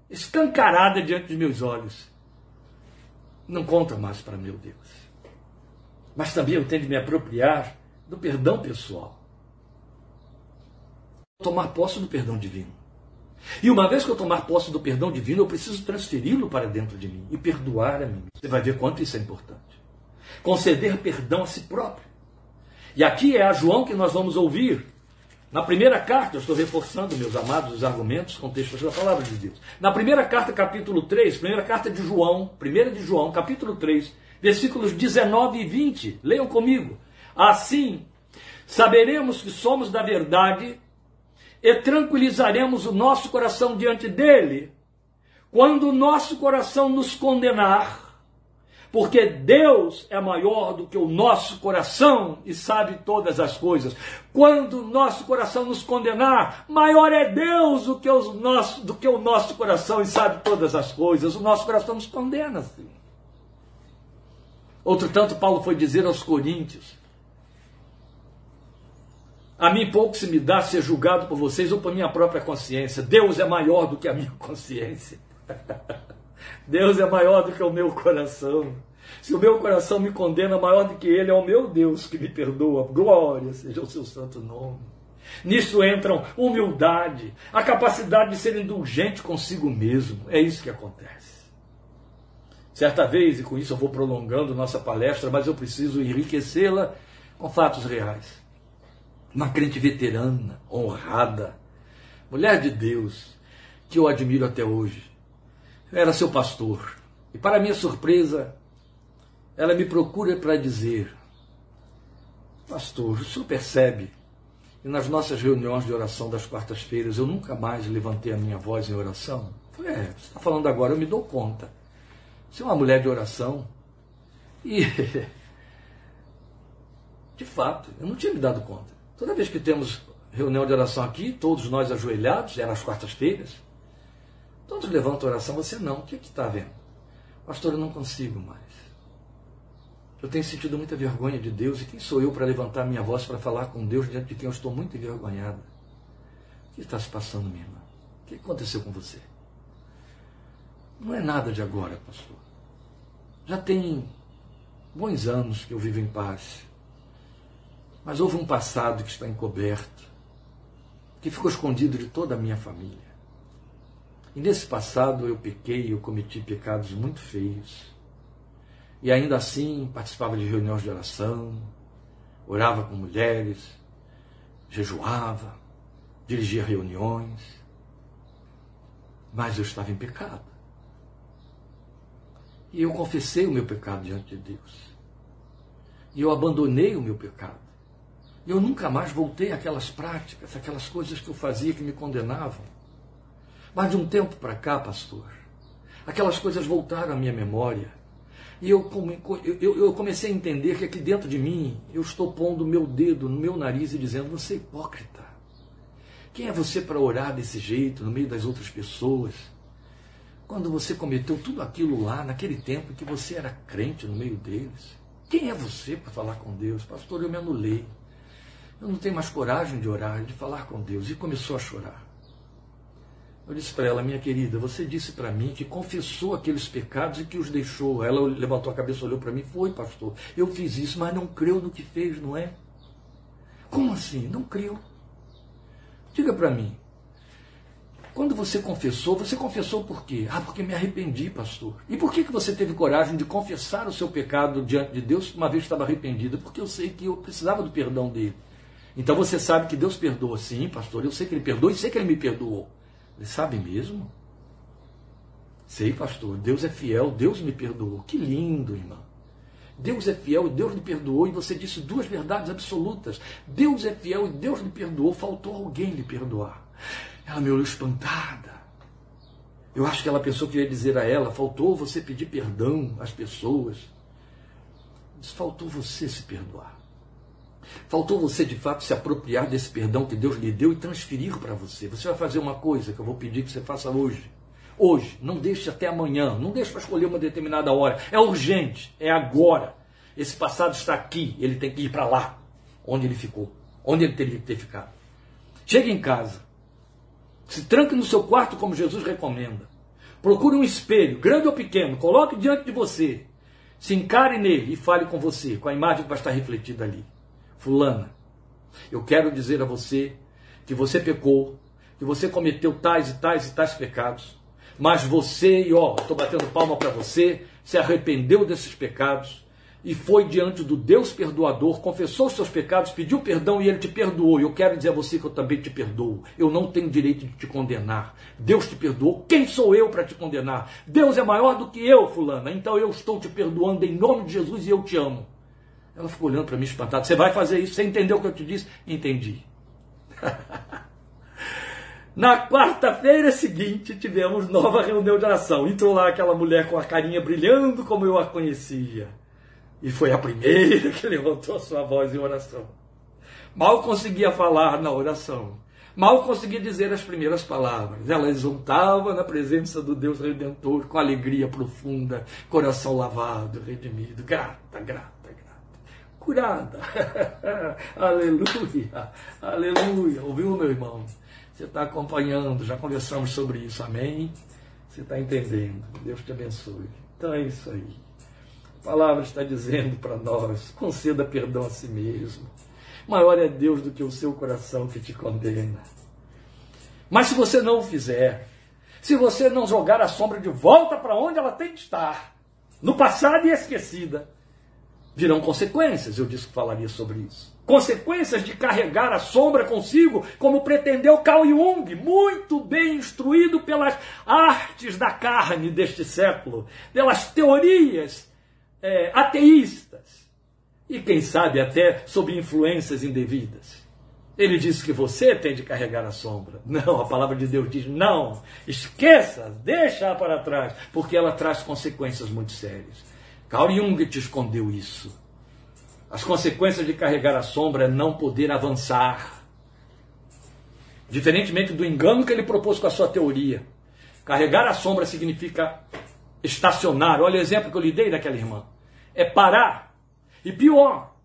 escancarada diante dos meus olhos. Não conta mais para meu Deus. Mas também eu tenho de me apropriar do perdão pessoal. Tomar posse do perdão divino. E uma vez que eu tomar posse do perdão divino, eu preciso transferi-lo para dentro de mim e perdoar a mim. Você vai ver quanto isso é importante. Conceder perdão a si próprio. E aqui é a João que nós vamos ouvir. Na primeira carta, eu estou reforçando, meus amados, os argumentos, contextos da palavra de Deus. Na primeira carta, capítulo 3, primeira carta de João, primeira de João, capítulo 3, versículos 19 e 20. Leiam comigo. Assim, saberemos que somos da verdade e tranquilizaremos o nosso coração diante dele, quando o nosso coração nos condenar, porque Deus é maior do que o nosso coração e sabe todas as coisas. Quando o nosso coração nos condenar, maior é Deus do que, os nossos, do que o nosso coração e sabe todas as coisas. O nosso coração nos condena, sim. Outro tanto, Paulo foi dizer aos Coríntios: a mim pouco se me dá ser julgado por vocês ou por minha própria consciência. Deus é maior do que a minha (laughs) consciência. Deus é maior do que o meu coração. Se o meu coração me condena, maior do que ele é o meu Deus que me perdoa. Glória seja o seu santo nome. Nisso entram humildade, a capacidade de ser indulgente consigo mesmo. É isso que acontece. Certa vez, e com isso eu vou prolongando nossa palestra, mas eu preciso enriquecê-la com fatos reais uma crente veterana, honrada, mulher de Deus, que eu admiro até hoje. Eu era seu pastor. E para minha surpresa, ela me procura para dizer: Pastor, o senhor percebe que nas nossas reuniões de oração das quartas-feiras eu nunca mais levantei a minha voz em oração? Falei: É, você está falando agora, eu me dou conta. Você é uma mulher de oração. E, (laughs) de fato, eu não tinha me dado conta. Toda vez que temos reunião de oração aqui, todos nós ajoelhados, é nas quartas-feiras, todos levantam oração, você não. O que está vendo? Pastor, eu não consigo mais. Eu tenho sentido muita vergonha de Deus, e quem sou eu para levantar minha voz para falar com Deus diante de quem eu estou muito envergonhada? O que está se passando, minha irmã? O que aconteceu com você? Não é nada de agora, pastor. Já tem bons anos que eu vivo em paz. Mas houve um passado que está encoberto, que ficou escondido de toda a minha família. E nesse passado eu pequei, eu cometi pecados muito feios. E ainda assim participava de reuniões de oração, orava com mulheres, jejuava, dirigia reuniões. Mas eu estava em pecado. E eu confessei o meu pecado diante de Deus. E eu abandonei o meu pecado. Eu nunca mais voltei àquelas práticas, aquelas coisas que eu fazia que me condenavam. Mas de um tempo para cá, pastor, aquelas coisas voltaram à minha memória. E eu, comecei a entender que aqui dentro de mim eu estou pondo o meu dedo no meu nariz e dizendo: Você é hipócrita. Quem é você para orar desse jeito, no meio das outras pessoas? Quando você cometeu tudo aquilo lá, naquele tempo que você era crente no meio deles. Quem é você para falar com Deus? Pastor, eu me anulei. Eu não tenho mais coragem de orar, de falar com Deus. E começou a chorar. Eu disse para ela, minha querida, você disse para mim que confessou aqueles pecados e que os deixou. Ela levantou a cabeça, olhou para mim, foi, pastor. Eu fiz isso, mas não creu no que fez, não é? Como assim? Não creu? Diga para mim. Quando você confessou, você confessou por quê? Ah, porque me arrependi, pastor. E por que, que você teve coragem de confessar o seu pecado diante de Deus uma vez estava arrependido? Porque eu sei que eu precisava do perdão dele. Então você sabe que Deus perdoa, sim, pastor. Eu sei que Ele perdoa e sei que Ele me perdoou. Ele sabe mesmo? Sei, pastor. Deus é fiel, Deus me perdoou. Que lindo, irmão. Deus é fiel e Deus lhe perdoou, e você disse duas verdades absolutas. Deus é fiel e Deus lhe perdoou, faltou alguém lhe perdoar. Ela me olhou espantada. Eu acho que ela pensou que ia dizer a ela: faltou você pedir perdão às pessoas. Disse, faltou você se perdoar. Faltou você de fato se apropriar desse perdão que Deus lhe deu e transferir para você. Você vai fazer uma coisa que eu vou pedir que você faça hoje. Hoje, não deixe até amanhã, não deixe para escolher uma determinada hora. É urgente, é agora. Esse passado está aqui, ele tem que ir para lá, onde ele ficou, onde ele teria que ter ficado. Chegue em casa, se tranque no seu quarto como Jesus recomenda. Procure um espelho, grande ou pequeno, coloque diante de você. Se encare nele e fale com você, com a imagem que vai estar refletida ali. Fulana, eu quero dizer a você que você pecou, que você cometeu tais e tais e tais pecados, mas você, e ó, estou batendo palma para você, se arrependeu desses pecados e foi diante do Deus perdoador, confessou os seus pecados, pediu perdão e ele te perdoou. Eu quero dizer a você que eu também te perdoo. Eu não tenho direito de te condenar. Deus te perdoou. Quem sou eu para te condenar? Deus é maior do que eu, fulana. Então eu estou te perdoando em nome de Jesus e eu te amo. Ela ficou olhando para mim espantada. Você vai fazer isso? Você entendeu o que eu te disse? Entendi. (laughs) Na quarta-feira seguinte, tivemos nova reunião de oração. Entrou lá aquela mulher com a carinha brilhando como eu a conhecia. E foi a primeira (laughs) que levantou a sua voz em oração. Mal conseguia falar na oração. Mal conseguia dizer as primeiras palavras. Ela exultava na presença do Deus Redentor com alegria profunda, coração lavado, redimido, grata, grata, curada. (laughs) aleluia, aleluia. Ouviu, meu irmão? Você está acompanhando, já conversamos sobre isso, amém? Você está entendendo. Deus te abençoe. Então é isso aí. A palavra está dizendo para nós: conceda perdão a si mesmo. Maior é Deus do que o seu coração que te condena. Mas se você não o fizer, se você não jogar a sombra de volta para onde ela tem que estar, no passado e esquecida, virão consequências. Eu disse que falaria sobre isso consequências de carregar a sombra consigo, como pretendeu Carl Jung, muito bem instruído pelas artes da carne deste século, pelas teorias é, ateístas e, quem sabe, até sob influências indevidas. Ele disse que você tem de carregar a sombra. Não, a palavra de Deus diz: não, esqueça, deixa para trás, porque ela traz consequências muito sérias. Carl Jung te escondeu isso. As consequências de carregar a sombra é não poder avançar. Diferentemente do engano que ele propôs com a sua teoria. Carregar a sombra significa estacionar. Olha o exemplo que eu lhe dei daquela irmã. É parar. E pior,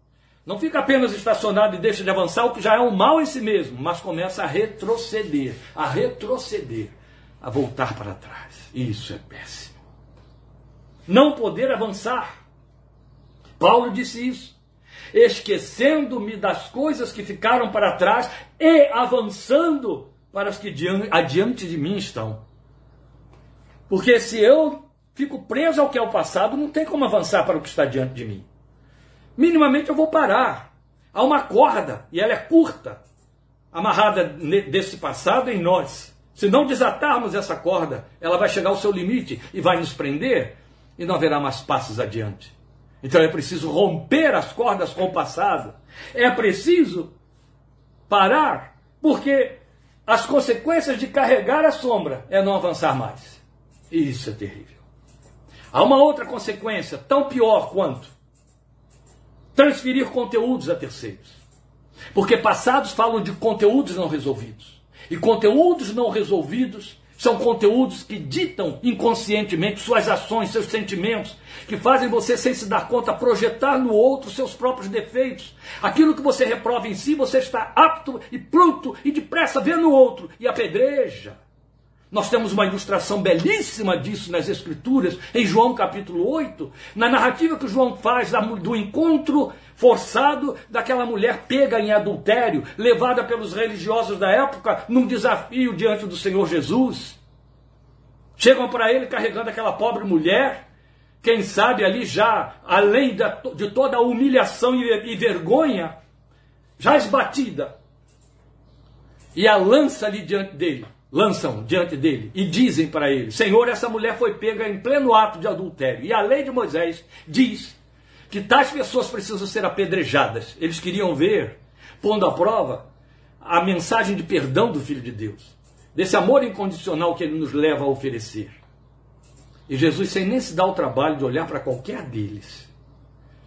não fica apenas estacionado e deixa de avançar, o que já é um mal em si mesmo, mas começa a retroceder, a retroceder, a voltar para trás. Isso é péssimo. Não poder avançar. Paulo disse isso esquecendo-me das coisas que ficaram para trás e avançando para as que adiante de mim estão. Porque se eu fico preso ao que é o passado, não tem como avançar para o que está diante de mim. Minimamente eu vou parar. Há uma corda, e ela é curta, amarrada desse passado em nós. Se não desatarmos essa corda, ela vai chegar ao seu limite e vai nos prender, e não haverá mais passos adiante. Então é preciso romper as cordas com o passado. É preciso parar, porque as consequências de carregar a sombra é não avançar mais. E isso é terrível. Há uma outra consequência, tão pior quanto transferir conteúdos a terceiros. Porque passados falam de conteúdos não resolvidos. E conteúdos não resolvidos são conteúdos que ditam inconscientemente suas ações, seus sentimentos, que fazem você, sem se dar conta, projetar no outro seus próprios defeitos. Aquilo que você reprova em si, você está apto e pronto e depressa ver no outro e apedreja. Nós temos uma ilustração belíssima disso nas Escrituras, em João capítulo 8, na narrativa que João faz do encontro forçado daquela mulher pega em adultério, levada pelos religiosos da época num desafio diante do Senhor Jesus. Chegam para ele carregando aquela pobre mulher, quem sabe ali já, além de toda a humilhação e vergonha, já esbatida, e a lança ali diante dele, lançam diante dele e dizem para ele: Senhor, essa mulher foi pega em pleno ato de adultério. E a lei de Moisés diz que tais pessoas precisam ser apedrejadas. Eles queriam ver, pondo à prova, a mensagem de perdão do Filho de Deus, desse amor incondicional que ele nos leva a oferecer. E Jesus, sem nem se dar o trabalho de olhar para qualquer deles,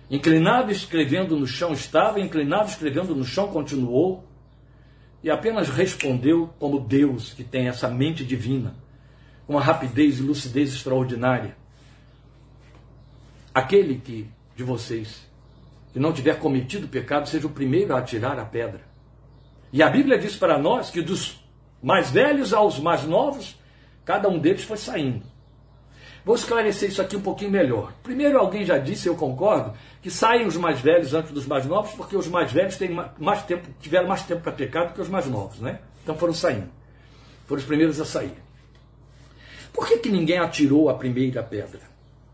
inclinado escrevendo no chão estava, inclinado escrevendo no chão continuou, e apenas respondeu como Deus que tem essa mente divina, com uma rapidez e lucidez extraordinária. Aquele que de vocês que não tiver cometido pecado seja o primeiro a atirar a pedra. E a Bíblia diz para nós que dos mais velhos aos mais novos, cada um deles foi saindo. Vou esclarecer isso aqui um pouquinho melhor. Primeiro, alguém já disse, eu concordo, que saem os mais velhos antes dos mais novos, porque os mais velhos têm mais tempo, tiveram mais tempo para pecar do que os mais novos, né? Então foram saindo. Foram os primeiros a sair. Por que, que ninguém atirou a primeira pedra?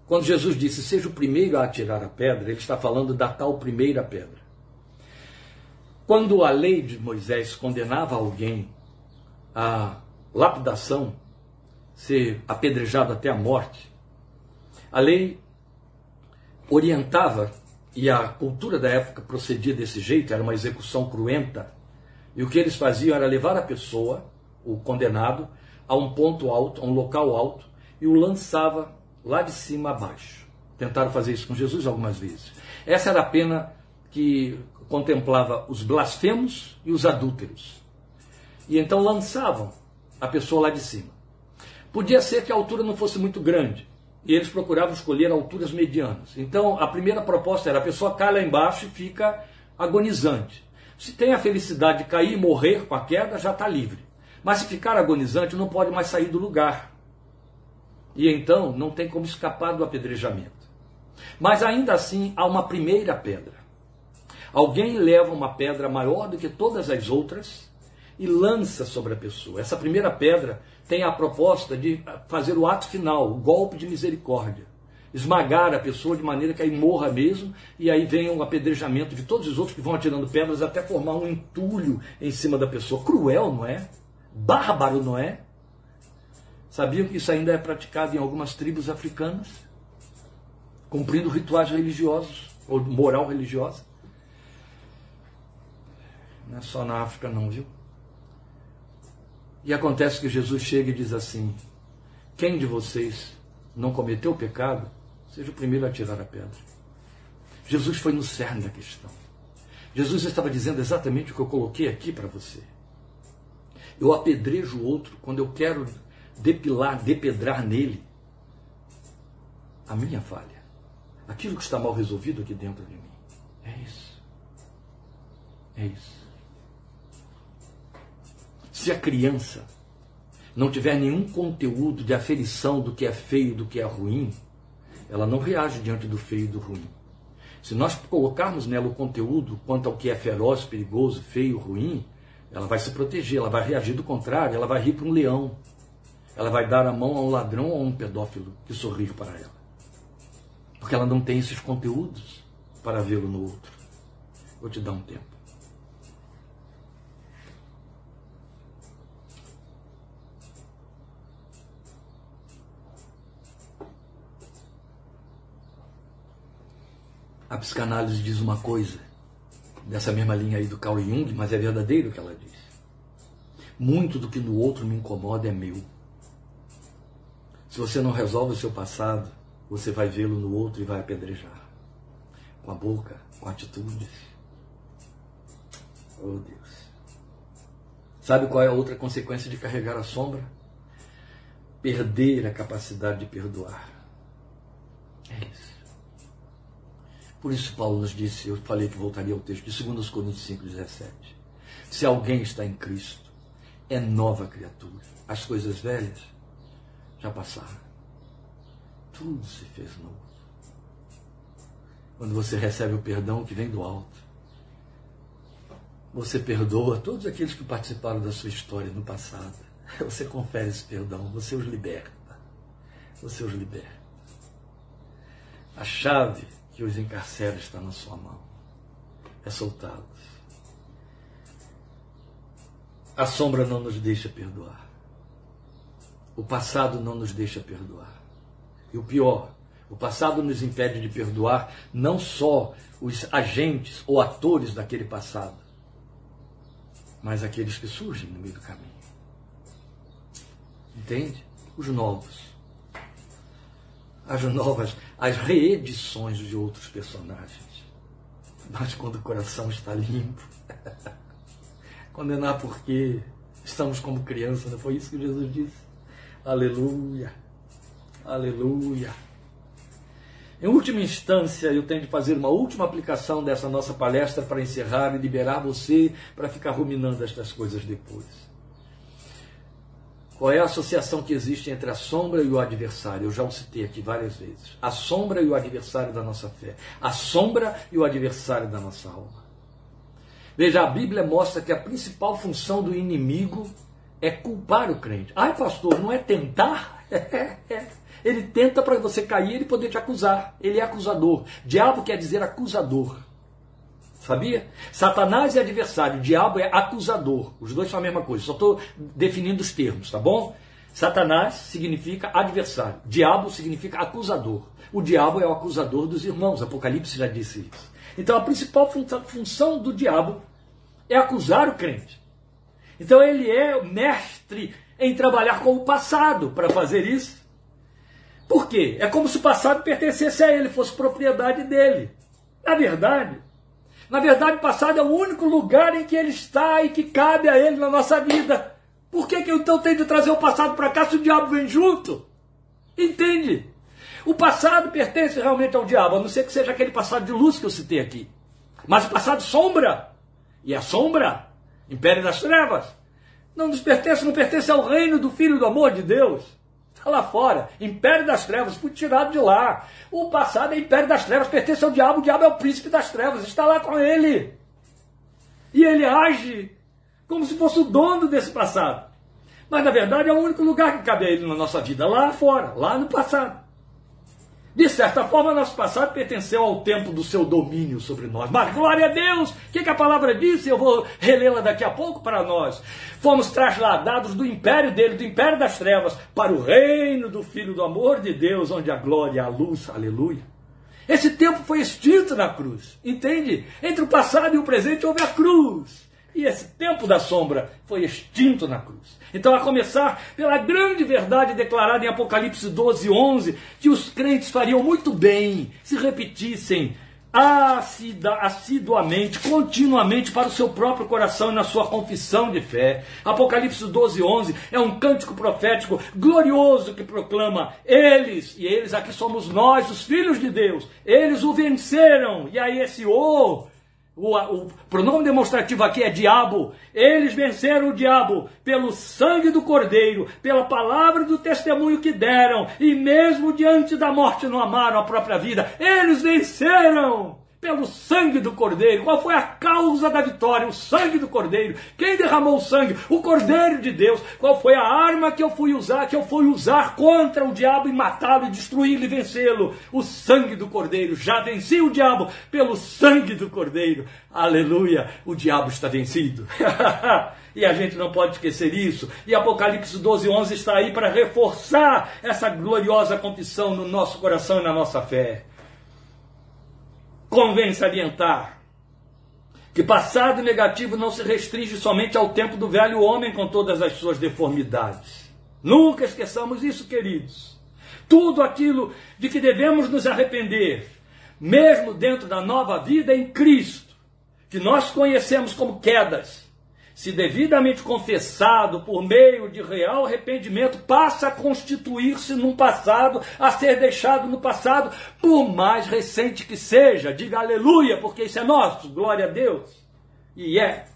Quando Jesus disse, seja o primeiro a atirar a pedra, ele está falando da tal primeira pedra. Quando a lei de Moisés condenava alguém à lapidação, ser apedrejado até a morte, a lei orientava, e a cultura da época procedia desse jeito, era uma execução cruenta, e o que eles faziam era levar a pessoa, o condenado, a um ponto alto, a um local alto, e o lançava lá de cima a baixo. Tentaram fazer isso com Jesus algumas vezes. Essa era a pena que contemplava os blasfemos e os adúlteros. E então lançavam a pessoa lá de cima. Podia ser que a altura não fosse muito grande. E eles procuravam escolher alturas medianas. Então, a primeira proposta era a pessoa cai lá embaixo e fica agonizante. Se tem a felicidade de cair e morrer com a queda, já está livre. Mas se ficar agonizante, não pode mais sair do lugar. E então não tem como escapar do apedrejamento. Mas ainda assim há uma primeira pedra. Alguém leva uma pedra maior do que todas as outras e lança sobre a pessoa. Essa primeira pedra tem a proposta de fazer o ato final, o golpe de misericórdia. Esmagar a pessoa de maneira que aí morra mesmo, e aí vem um apedrejamento de todos os outros que vão atirando pedras até formar um entulho em cima da pessoa. Cruel, não é? Bárbaro, não é? Sabiam que isso ainda é praticado em algumas tribos africanas? Cumprindo rituais religiosos, ou moral religiosa. Não é só na África, não, viu? E acontece que Jesus chega e diz assim: Quem de vocês não cometeu pecado, seja o primeiro a tirar a pedra. Jesus foi no cerne da questão. Jesus estava dizendo exatamente o que eu coloquei aqui para você. Eu apedrejo o outro quando eu quero depilar, depedrar nele a minha falha. Aquilo que está mal resolvido aqui dentro de mim. É isso. É isso. Se a criança não tiver nenhum conteúdo de aferição do que é feio, do que é ruim, ela não reage diante do feio e do ruim. Se nós colocarmos nela o conteúdo quanto ao que é feroz, perigoso, feio, ruim, ela vai se proteger, ela vai reagir do contrário, ela vai rir para um leão. Ela vai dar a mão a um ladrão ou a um pedófilo que sorrir para ela. Porque ela não tem esses conteúdos para vê-lo no outro. Vou te dar um tempo. A psicanálise diz uma coisa, dessa mesma linha aí do Carl Jung, mas é verdadeiro o que ela diz. Muito do que no outro me incomoda é meu. Se você não resolve o seu passado, você vai vê-lo no outro e vai apedrejar. Com a boca, com atitudes. Oh Deus. Sabe qual é a outra consequência de carregar a sombra? Perder a capacidade de perdoar. É isso. Por isso Paulo nos disse, eu falei que voltaria ao texto de 2 Coríntios 5,17. Se alguém está em Cristo, é nova criatura. As coisas velhas já passaram. Tudo se fez novo. Quando você recebe o perdão que vem do alto, você perdoa todos aqueles que participaram da sua história no passado. (laughs) Você confere esse perdão, você os liberta. Você os liberta. A chave que os encarcera está na sua mão. É soltá-los. A sombra não nos deixa perdoar. O passado não nos deixa perdoar. E o pior, o passado nos impede de perdoar não só os agentes ou atores daquele passado, mas aqueles que surgem no meio do caminho. Entende? Os novos as novas, as reedições de outros personagens. Mas quando o coração está limpo, (laughs) condenar porque estamos como criança, não foi isso que Jesus disse? Aleluia. Aleluia. Em última instância, eu tenho de fazer uma última aplicação dessa nossa palestra para encerrar e liberar você para ficar ruminando estas coisas depois. Qual é a associação que existe entre a sombra e o adversário? Eu já o citei aqui várias vezes. A sombra e o adversário da nossa fé. A sombra e o adversário da nossa alma. Veja, a Bíblia mostra que a principal função do inimigo é culpar o crente. Ai, pastor, não é tentar? (laughs) ele tenta para você cair e poder te acusar. Ele é acusador. Diabo quer dizer acusador. Sabia? Satanás é adversário, o diabo é acusador. Os dois são a mesma coisa, só estou definindo os termos, tá bom? Satanás significa adversário, diabo significa acusador. O diabo é o acusador dos irmãos, Apocalipse já disse isso. Então a principal função do diabo é acusar o crente. Então ele é mestre em trabalhar com o passado para fazer isso. Por quê? É como se o passado pertencesse a ele, fosse propriedade dele. Na verdade, na verdade, o passado é o único lugar em que ele está e que cabe a ele na nossa vida. Por que, que eu então tenho de trazer o passado para cá se o diabo vem junto? Entende? O passado pertence realmente ao diabo, a não ser que seja aquele passado de luz que eu citei aqui. Mas o passado sombra. E a sombra, império das trevas, não nos pertence, não pertence ao reino do Filho do amor de Deus. Está lá fora. Império das trevas, fui tirado de lá. O passado é império das trevas, pertence ao diabo, o diabo é o príncipe das trevas, está lá com ele. E ele age como se fosse o dono desse passado. Mas na verdade é o único lugar que cabe a ele na nossa vida, lá fora, lá no passado. De certa forma, nosso passado pertenceu ao tempo do seu domínio sobre nós. Mas glória a Deus! O que, que a palavra disse? Eu vou relê-la daqui a pouco para nós. Fomos trasladados do império dele, do império das trevas, para o reino do Filho do amor de Deus, onde a glória, a luz, aleluia. Esse tempo foi extinto na cruz, entende? Entre o passado e o presente houve a cruz. E esse tempo da sombra foi extinto na cruz. Então, a começar pela grande verdade declarada em Apocalipse 12, 11, que os crentes fariam muito bem se repetissem assiduamente, continuamente para o seu próprio coração e na sua confissão de fé. Apocalipse 12, 11 é um cântico profético glorioso que proclama: eles, e eles aqui somos nós, os filhos de Deus, eles o venceram. E aí esse o o, o, pronome demonstrativo aqui é diabo. Eles venceram o diabo pelo sangue do cordeiro, pela palavra do testemunho que deram, e mesmo diante da morte não amaram a própria vida. Eles venceram pelo sangue do Cordeiro. Qual foi a causa da vitória? O sangue do Cordeiro. Quem derramou o sangue? O Cordeiro de Deus. Qual foi a arma que eu fui usar, que eu fui usar contra o diabo e matá-lo e destruí-lo e vencê-lo? O sangue do Cordeiro. Já venci o diabo pelo sangue do Cordeiro. Aleluia! O diabo está vencido. (laughs) E a gente não pode esquecer isso. E Apocalipse 12, 11 está aí para reforçar essa gloriosa confissão no nosso coração e na nossa fé convém salientar que passado negativo não se restringe somente ao tempo do velho homem com todas as suas deformidades. Nunca esqueçamos isso, queridos. Tudo aquilo de que devemos nos arrepender, mesmo dentro da nova vida em Cristo, que nós conhecemos como quedas, se devidamente confessado por meio de real arrependimento, passa a constituir-se num passado, a ser deixado no passado, por mais recente que seja. Diga aleluia, porque isso é nosso, glória a Deus. E é.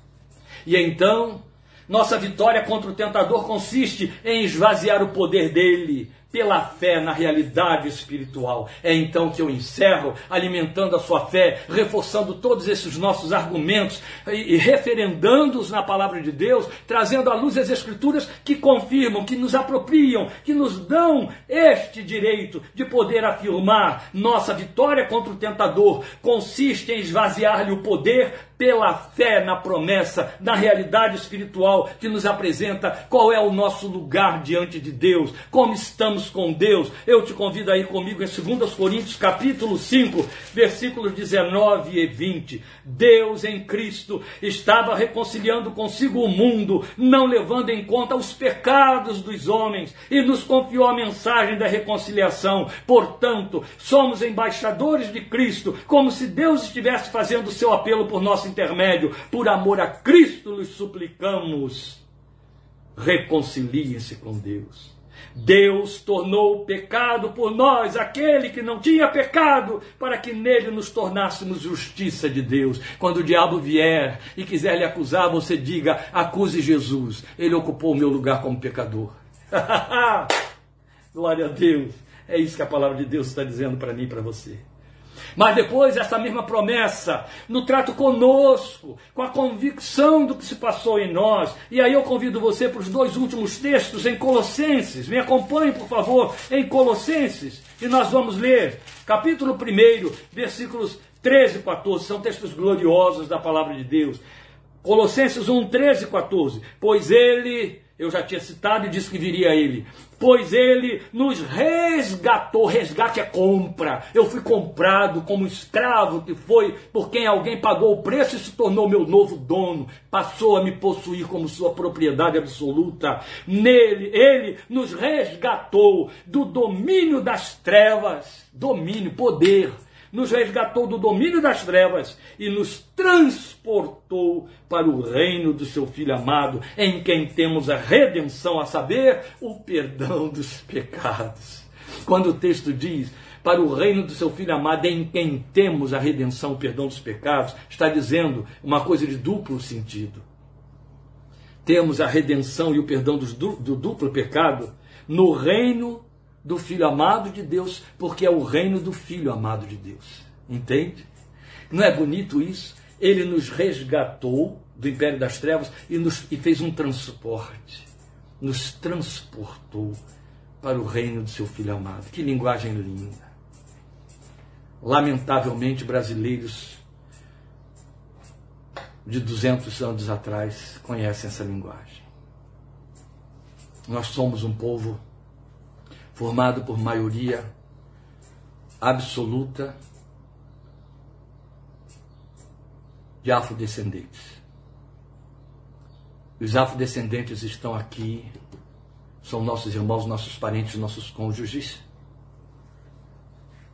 E então, nossa vitória contra o tentador consiste em esvaziar o poder dele, pela fé na realidade espiritual. É então que eu encerro alimentando a sua fé, reforçando todos esses nossos argumentos e, e referendando-os na palavra de Deus, trazendo à luz as escrituras que confirmam, que nos apropriam, que nos dão este direito de poder afirmar nossa vitória contra o tentador consiste em esvaziar-lhe o poder pela fé na promessa, na realidade espiritual que nos apresenta qual é o nosso lugar diante de Deus, como estamos com Deus. Eu te convido a ir comigo em 2 Coríntios capítulo 5, versículos 19 e 20. Deus em Cristo estava reconciliando consigo o mundo, não levando em conta os pecados dos homens, e nos confiou a mensagem da reconciliação. Portanto, somos embaixadores de Cristo, como se Deus estivesse fazendo o seu apelo por nosso intermédio, por amor a Cristo, lhes suplicamos, reconciliem-se com Deus. Deus tornou pecado por nós, aquele que não tinha pecado, para que nele nos tornássemos justiça de Deus. Quando o diabo vier e quiser lhe acusar, você diga: acuse Jesus, ele ocupou o meu lugar como pecador. (laughs) Glória a Deus. É isso que a palavra de Deus está dizendo para mim e para você. Mas depois, essa mesma promessa, no trato conosco, com a convicção do que se passou em nós. E aí eu convido você para os dois últimos textos em Colossenses. Me acompanhe, por favor, em Colossenses. E nós vamos ler capítulo 1, versículos 13 e 14. São textos gloriosos da palavra de Deus. Colossenses 1, 13 e 14. Pois ele eu já tinha citado e disse que viria ele. Pois ele nos resgatou. Resgate é compra. Eu fui comprado como escravo que foi por quem alguém pagou o preço e se tornou meu novo dono. Passou a me possuir como sua propriedade absoluta. Nele, ele nos resgatou do domínio das trevas. Domínio, poder nos resgatou do domínio das trevas e nos transportou para o reino do seu Filho amado, em quem temos a redenção, a saber, o perdão dos pecados. Quando o texto diz para o reino do seu Filho amado, em quem temos a redenção, o perdão dos pecados, está dizendo uma coisa de duplo sentido. Temos a redenção e o perdão do duplo pecado no reino do Filho amado de Deus, porque é o reino do Filho amado de Deus. Entende? Não é bonito isso? Ele nos resgatou do império das trevas e, nos, e fez um transporte. Nos transportou para o reino do seu Filho amado. Que linguagem linda. Lamentavelmente, brasileiros de 200 anos atrás conhecem essa linguagem. Nós somos um povo formado por maioria absoluta de afrodescendentes. Os afrodescendentes estão aqui, são nossos irmãos, nossos parentes, nossos cônjuges,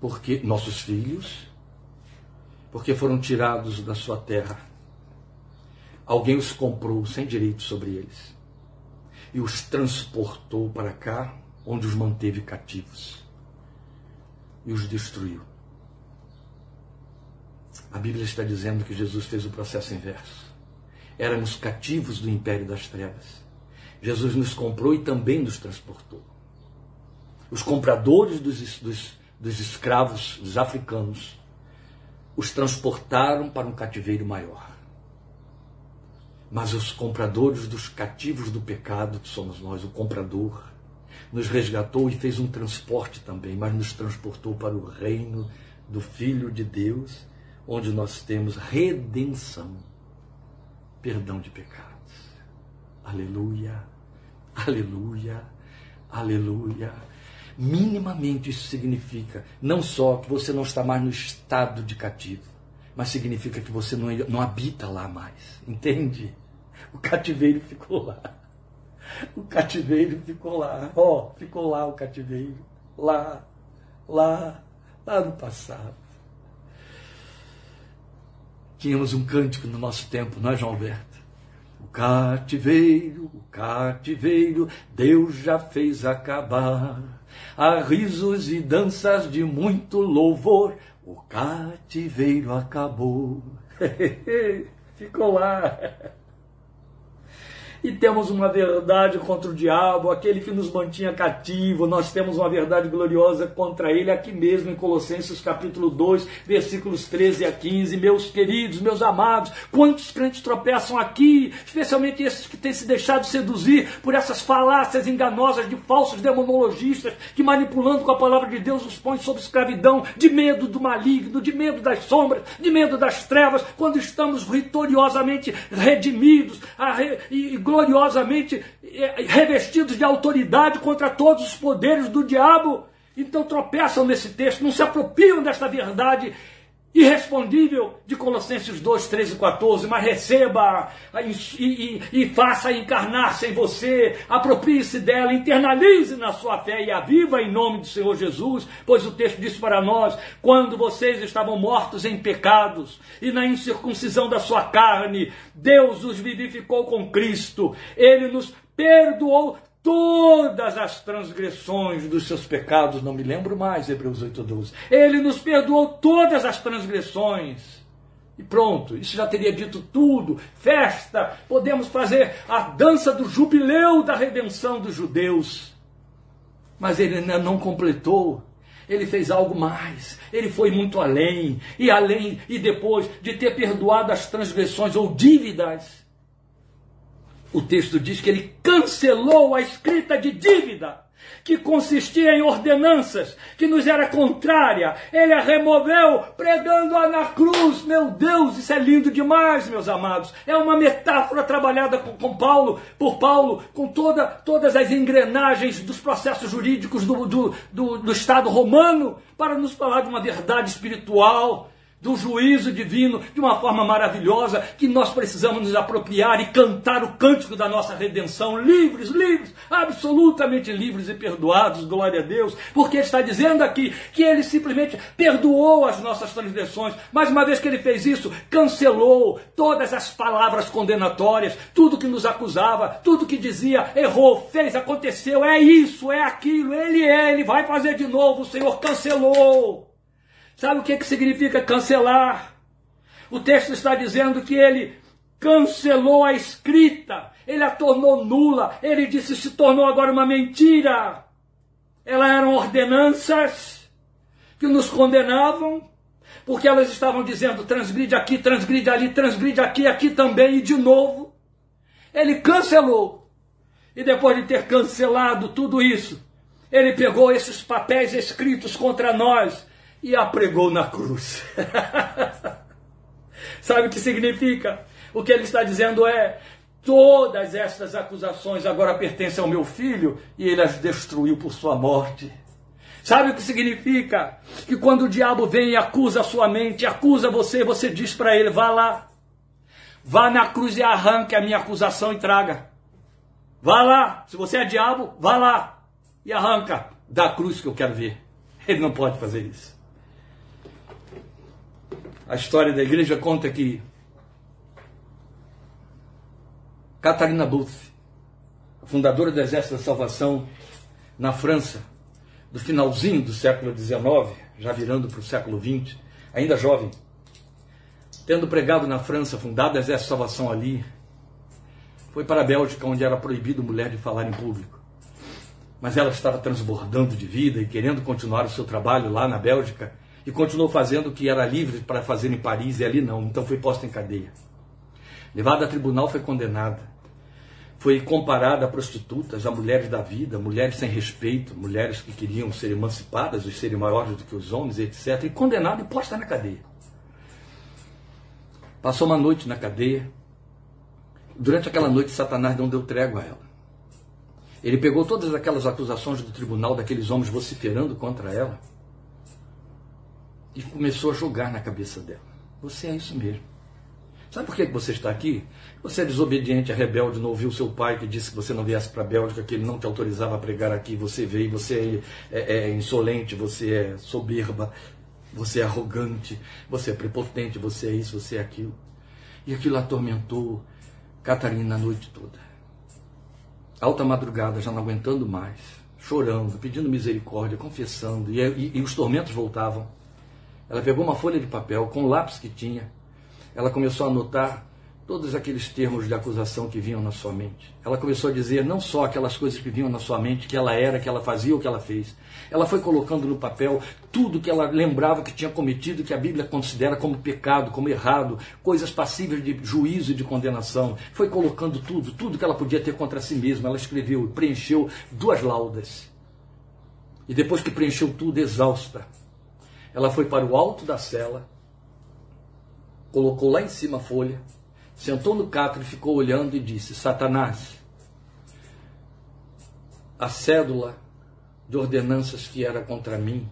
porque nossos filhos, porque foram tirados da sua terra. Alguém os comprou sem direito sobre eles e os transportou para cá onde os manteve cativos e os destruiu. A Bíblia está dizendo que Jesus fez o processo inverso. Éramos cativos do império das trevas. Jesus nos comprou e também nos transportou. Os compradores dos, dos, dos escravos, dos africanos, os transportaram para um cativeiro maior. Mas os compradores dos cativos do pecado, que somos nós, o comprador, nos resgatou e fez um transporte também, mas nos transportou para o reino do Filho de Deus, onde nós temos redenção, perdão de pecados. Aleluia, aleluia, aleluia. Minimamente isso significa não só que você não está mais no estado de cativo, mas significa que você não, não habita lá mais. Entende? O cativeiro ficou lá. O cativeiro ficou lá, ó, oh, ficou lá o cativeiro, lá, lá, lá no passado. Tínhamos um cântico no nosso tempo, não é, João Alberto? O cativeiro, o cativeiro, Deus já fez acabar. Há risos e danças de muito louvor, o cativeiro acabou. (laughs) Ficou lá e temos uma verdade contra o diabo, aquele que nos mantinha cativo. Nós temos uma verdade gloriosa contra ele aqui mesmo em Colossenses capítulo 2, versículos 13 a 15. Meus queridos, meus amados, quantos crentes tropeçam aqui, especialmente esses que têm se deixado seduzir por essas falácias enganosas de falsos demonologistas que manipulando com a palavra de Deus os põem sob escravidão, de medo do maligno, de medo das sombras, de medo das trevas, quando estamos vitoriosamente redimidos e gloriosamente eh, revestidos de autoridade contra todos os poderes do diabo. Então tropeçam nesse texto, não se apropriam desta verdade irrespondível de Colossenses 2, 13 e 14, mas receba e, e, e faça encarnar-se em você, aproprie-se dela, internalize na sua fé e a viva em nome do Senhor Jesus, pois o texto diz para nós: quando vocês estavam mortos em pecados e na incircuncisão da sua carne, Deus os vivificou com Cristo, ele nos perdoou todas as transgressões dos seus pecados, não me lembro mais, Hebreus 8:12. Ele nos perdoou todas as transgressões. E pronto, isso já teria dito tudo. Festa, podemos fazer a dança do jubileu da redenção dos judeus. Mas ele ainda não completou. Ele fez algo mais. Ele foi muito além. E além, e depois de ter perdoado as transgressões ou dívidas, o texto diz que ele cancelou a escrita de dívida, que consistia em ordenanças, que nos era contrária. Ele a removeu pregando-a na cruz. Meu Deus, isso é lindo demais, meus amados. É uma metáfora trabalhada com, com Paulo, por Paulo, com toda, todas as engrenagens dos processos jurídicos do, do, do, do Estado romano, para nos falar de uma verdade espiritual do juízo divino de uma forma maravilhosa que nós precisamos nos apropriar e cantar o cântico da nossa redenção, livres, livres, absolutamente livres e perdoados, glória a Deus, porque está dizendo aqui que ele simplesmente perdoou as nossas transgressões, mas uma vez que ele fez isso, cancelou todas as palavras condenatórias, tudo que nos acusava, tudo que dizia, errou, fez, aconteceu, é isso, é aquilo, ele é, ele vai fazer de novo, o Senhor cancelou. Sabe o que, que significa cancelar? O texto está dizendo que ele cancelou a escrita, ele a tornou nula, ele disse se tornou agora uma mentira. Elas eram ordenanças que nos condenavam, porque elas estavam dizendo transgride aqui, transgride ali, transgride aqui, aqui também e de novo. Ele cancelou. E depois de ter cancelado tudo isso, ele pegou esses papéis escritos contra nós e a pregou na cruz. (laughs) Sabe o que significa? O que ele está dizendo é: todas estas acusações agora pertencem ao meu filho e ele as destruiu por sua morte. Sabe o que significa? Que quando o diabo vem e acusa a sua mente, acusa você, você diz para ele: vá lá, vá na cruz e arranque a minha acusação e traga. Vá lá, se você é diabo, vá lá e arranca da cruz que eu quero ver. Ele não pode fazer isso. A história da igreja conta que Catarina Dulce, fundadora do Exército da Salvação na França, do finalzinho do século XIX, já virando para o século XX, ainda jovem, tendo pregado na França, fundado o Exército da Salvação ali, foi para a Bélgica, onde era proibido mulher de falar em público. Mas ela estava transbordando de vida e querendo continuar o seu trabalho lá na Bélgica, e continuou fazendo o que era livre para fazer em Paris e ali não. Então foi posta em cadeia. Levada a tribunal, foi condenada. Foi comparada a prostitutas, a mulheres da vida, mulheres sem respeito, mulheres que queriam ser emancipadas e serem maiores do que os homens, etc. E condenada e posta na cadeia. Passou uma noite na cadeia. Durante aquela noite, Satanás não deu trégua a ela. Ele pegou todas aquelas acusações do tribunal, daqueles homens vociferando contra ela, e começou a jogar na cabeça dela. Você é isso mesmo. Sabe por que você está aqui? Você é desobediente, é rebelde, não ouviu seu pai que disse que você não viesse para a Bélgica, que ele não te autorizava a pregar aqui. Você veio, você é, é, é insolente, você é soberba, você é arrogante, você é prepotente, você é isso, você é aquilo. E aquilo atormentou Catarina a noite toda. Alta madrugada, já não aguentando mais, chorando, pedindo misericórdia, confessando, e, e, e os tormentos voltavam. Ela pegou uma folha de papel com o lápis que tinha. Ela começou a anotar todos aqueles termos de acusação que vinham na sua mente. Ela começou a dizer não só aquelas coisas que vinham na sua mente, que ela era, que ela fazia ou que ela fez. Ela foi colocando no papel tudo que ela lembrava que tinha cometido, que a Bíblia considera como pecado, como errado, coisas passíveis de juízo e de condenação. Foi colocando tudo, tudo que ela podia ter contra si mesma. Ela escreveu, preencheu duas laudas. E depois que preencheu tudo, exausta, ela foi para o alto da cela, colocou lá em cima a folha, sentou no catre, ficou olhando e disse: Satanás, a cédula de ordenanças que era contra mim,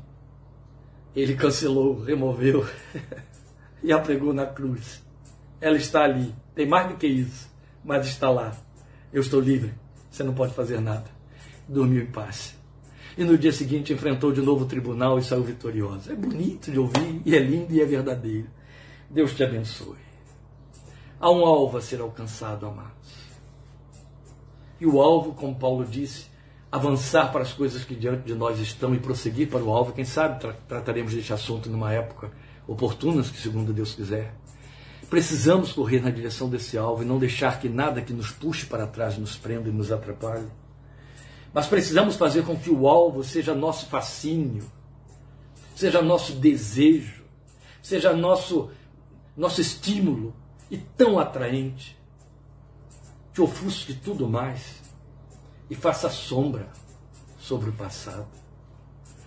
ele cancelou, removeu (laughs) e a pregou na cruz. Ela está ali, tem mais do que isso, mas está lá. Eu estou livre, você não pode fazer nada. Dormiu em paz e no dia seguinte enfrentou de novo o tribunal e saiu vitoriosa. É bonito de ouvir, e é lindo e é verdadeiro. Deus te abençoe. Há um alvo a ser alcançado, amados. E o alvo, como Paulo disse, avançar para as coisas que diante de nós estão e prosseguir para o alvo. Quem sabe tra trataremos deste assunto numa época oportuna, segundo Deus quiser. Precisamos correr na direção desse alvo e não deixar que nada que nos puxe para trás nos prenda e nos atrapalhe. Mas precisamos fazer com que o alvo seja nosso fascínio, seja nosso desejo, seja nosso, nosso estímulo e tão atraente que ofusque tudo mais e faça sombra sobre o passado.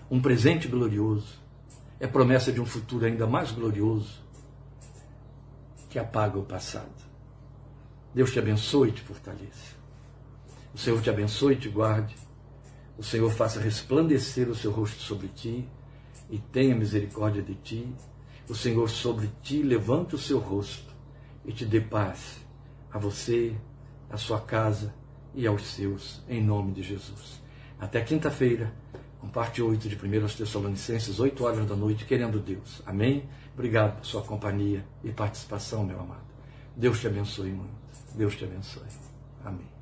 Um presente glorioso é promessa de um futuro ainda mais glorioso que apaga o passado. Deus te abençoe e te fortaleça. O Senhor te abençoe e te guarde. O Senhor faça resplandecer o seu rosto sobre ti e tenha misericórdia de ti. O Senhor sobre ti levante o seu rosto e te dê paz a você, a sua casa e aos seus, em nome de Jesus. Até quinta-feira, com parte 8 de 1 Tessalonicenses, 8 horas da noite, querendo Deus. Amém? Obrigado por sua companhia e participação, meu amado. Deus te abençoe muito. Deus te abençoe. Amém.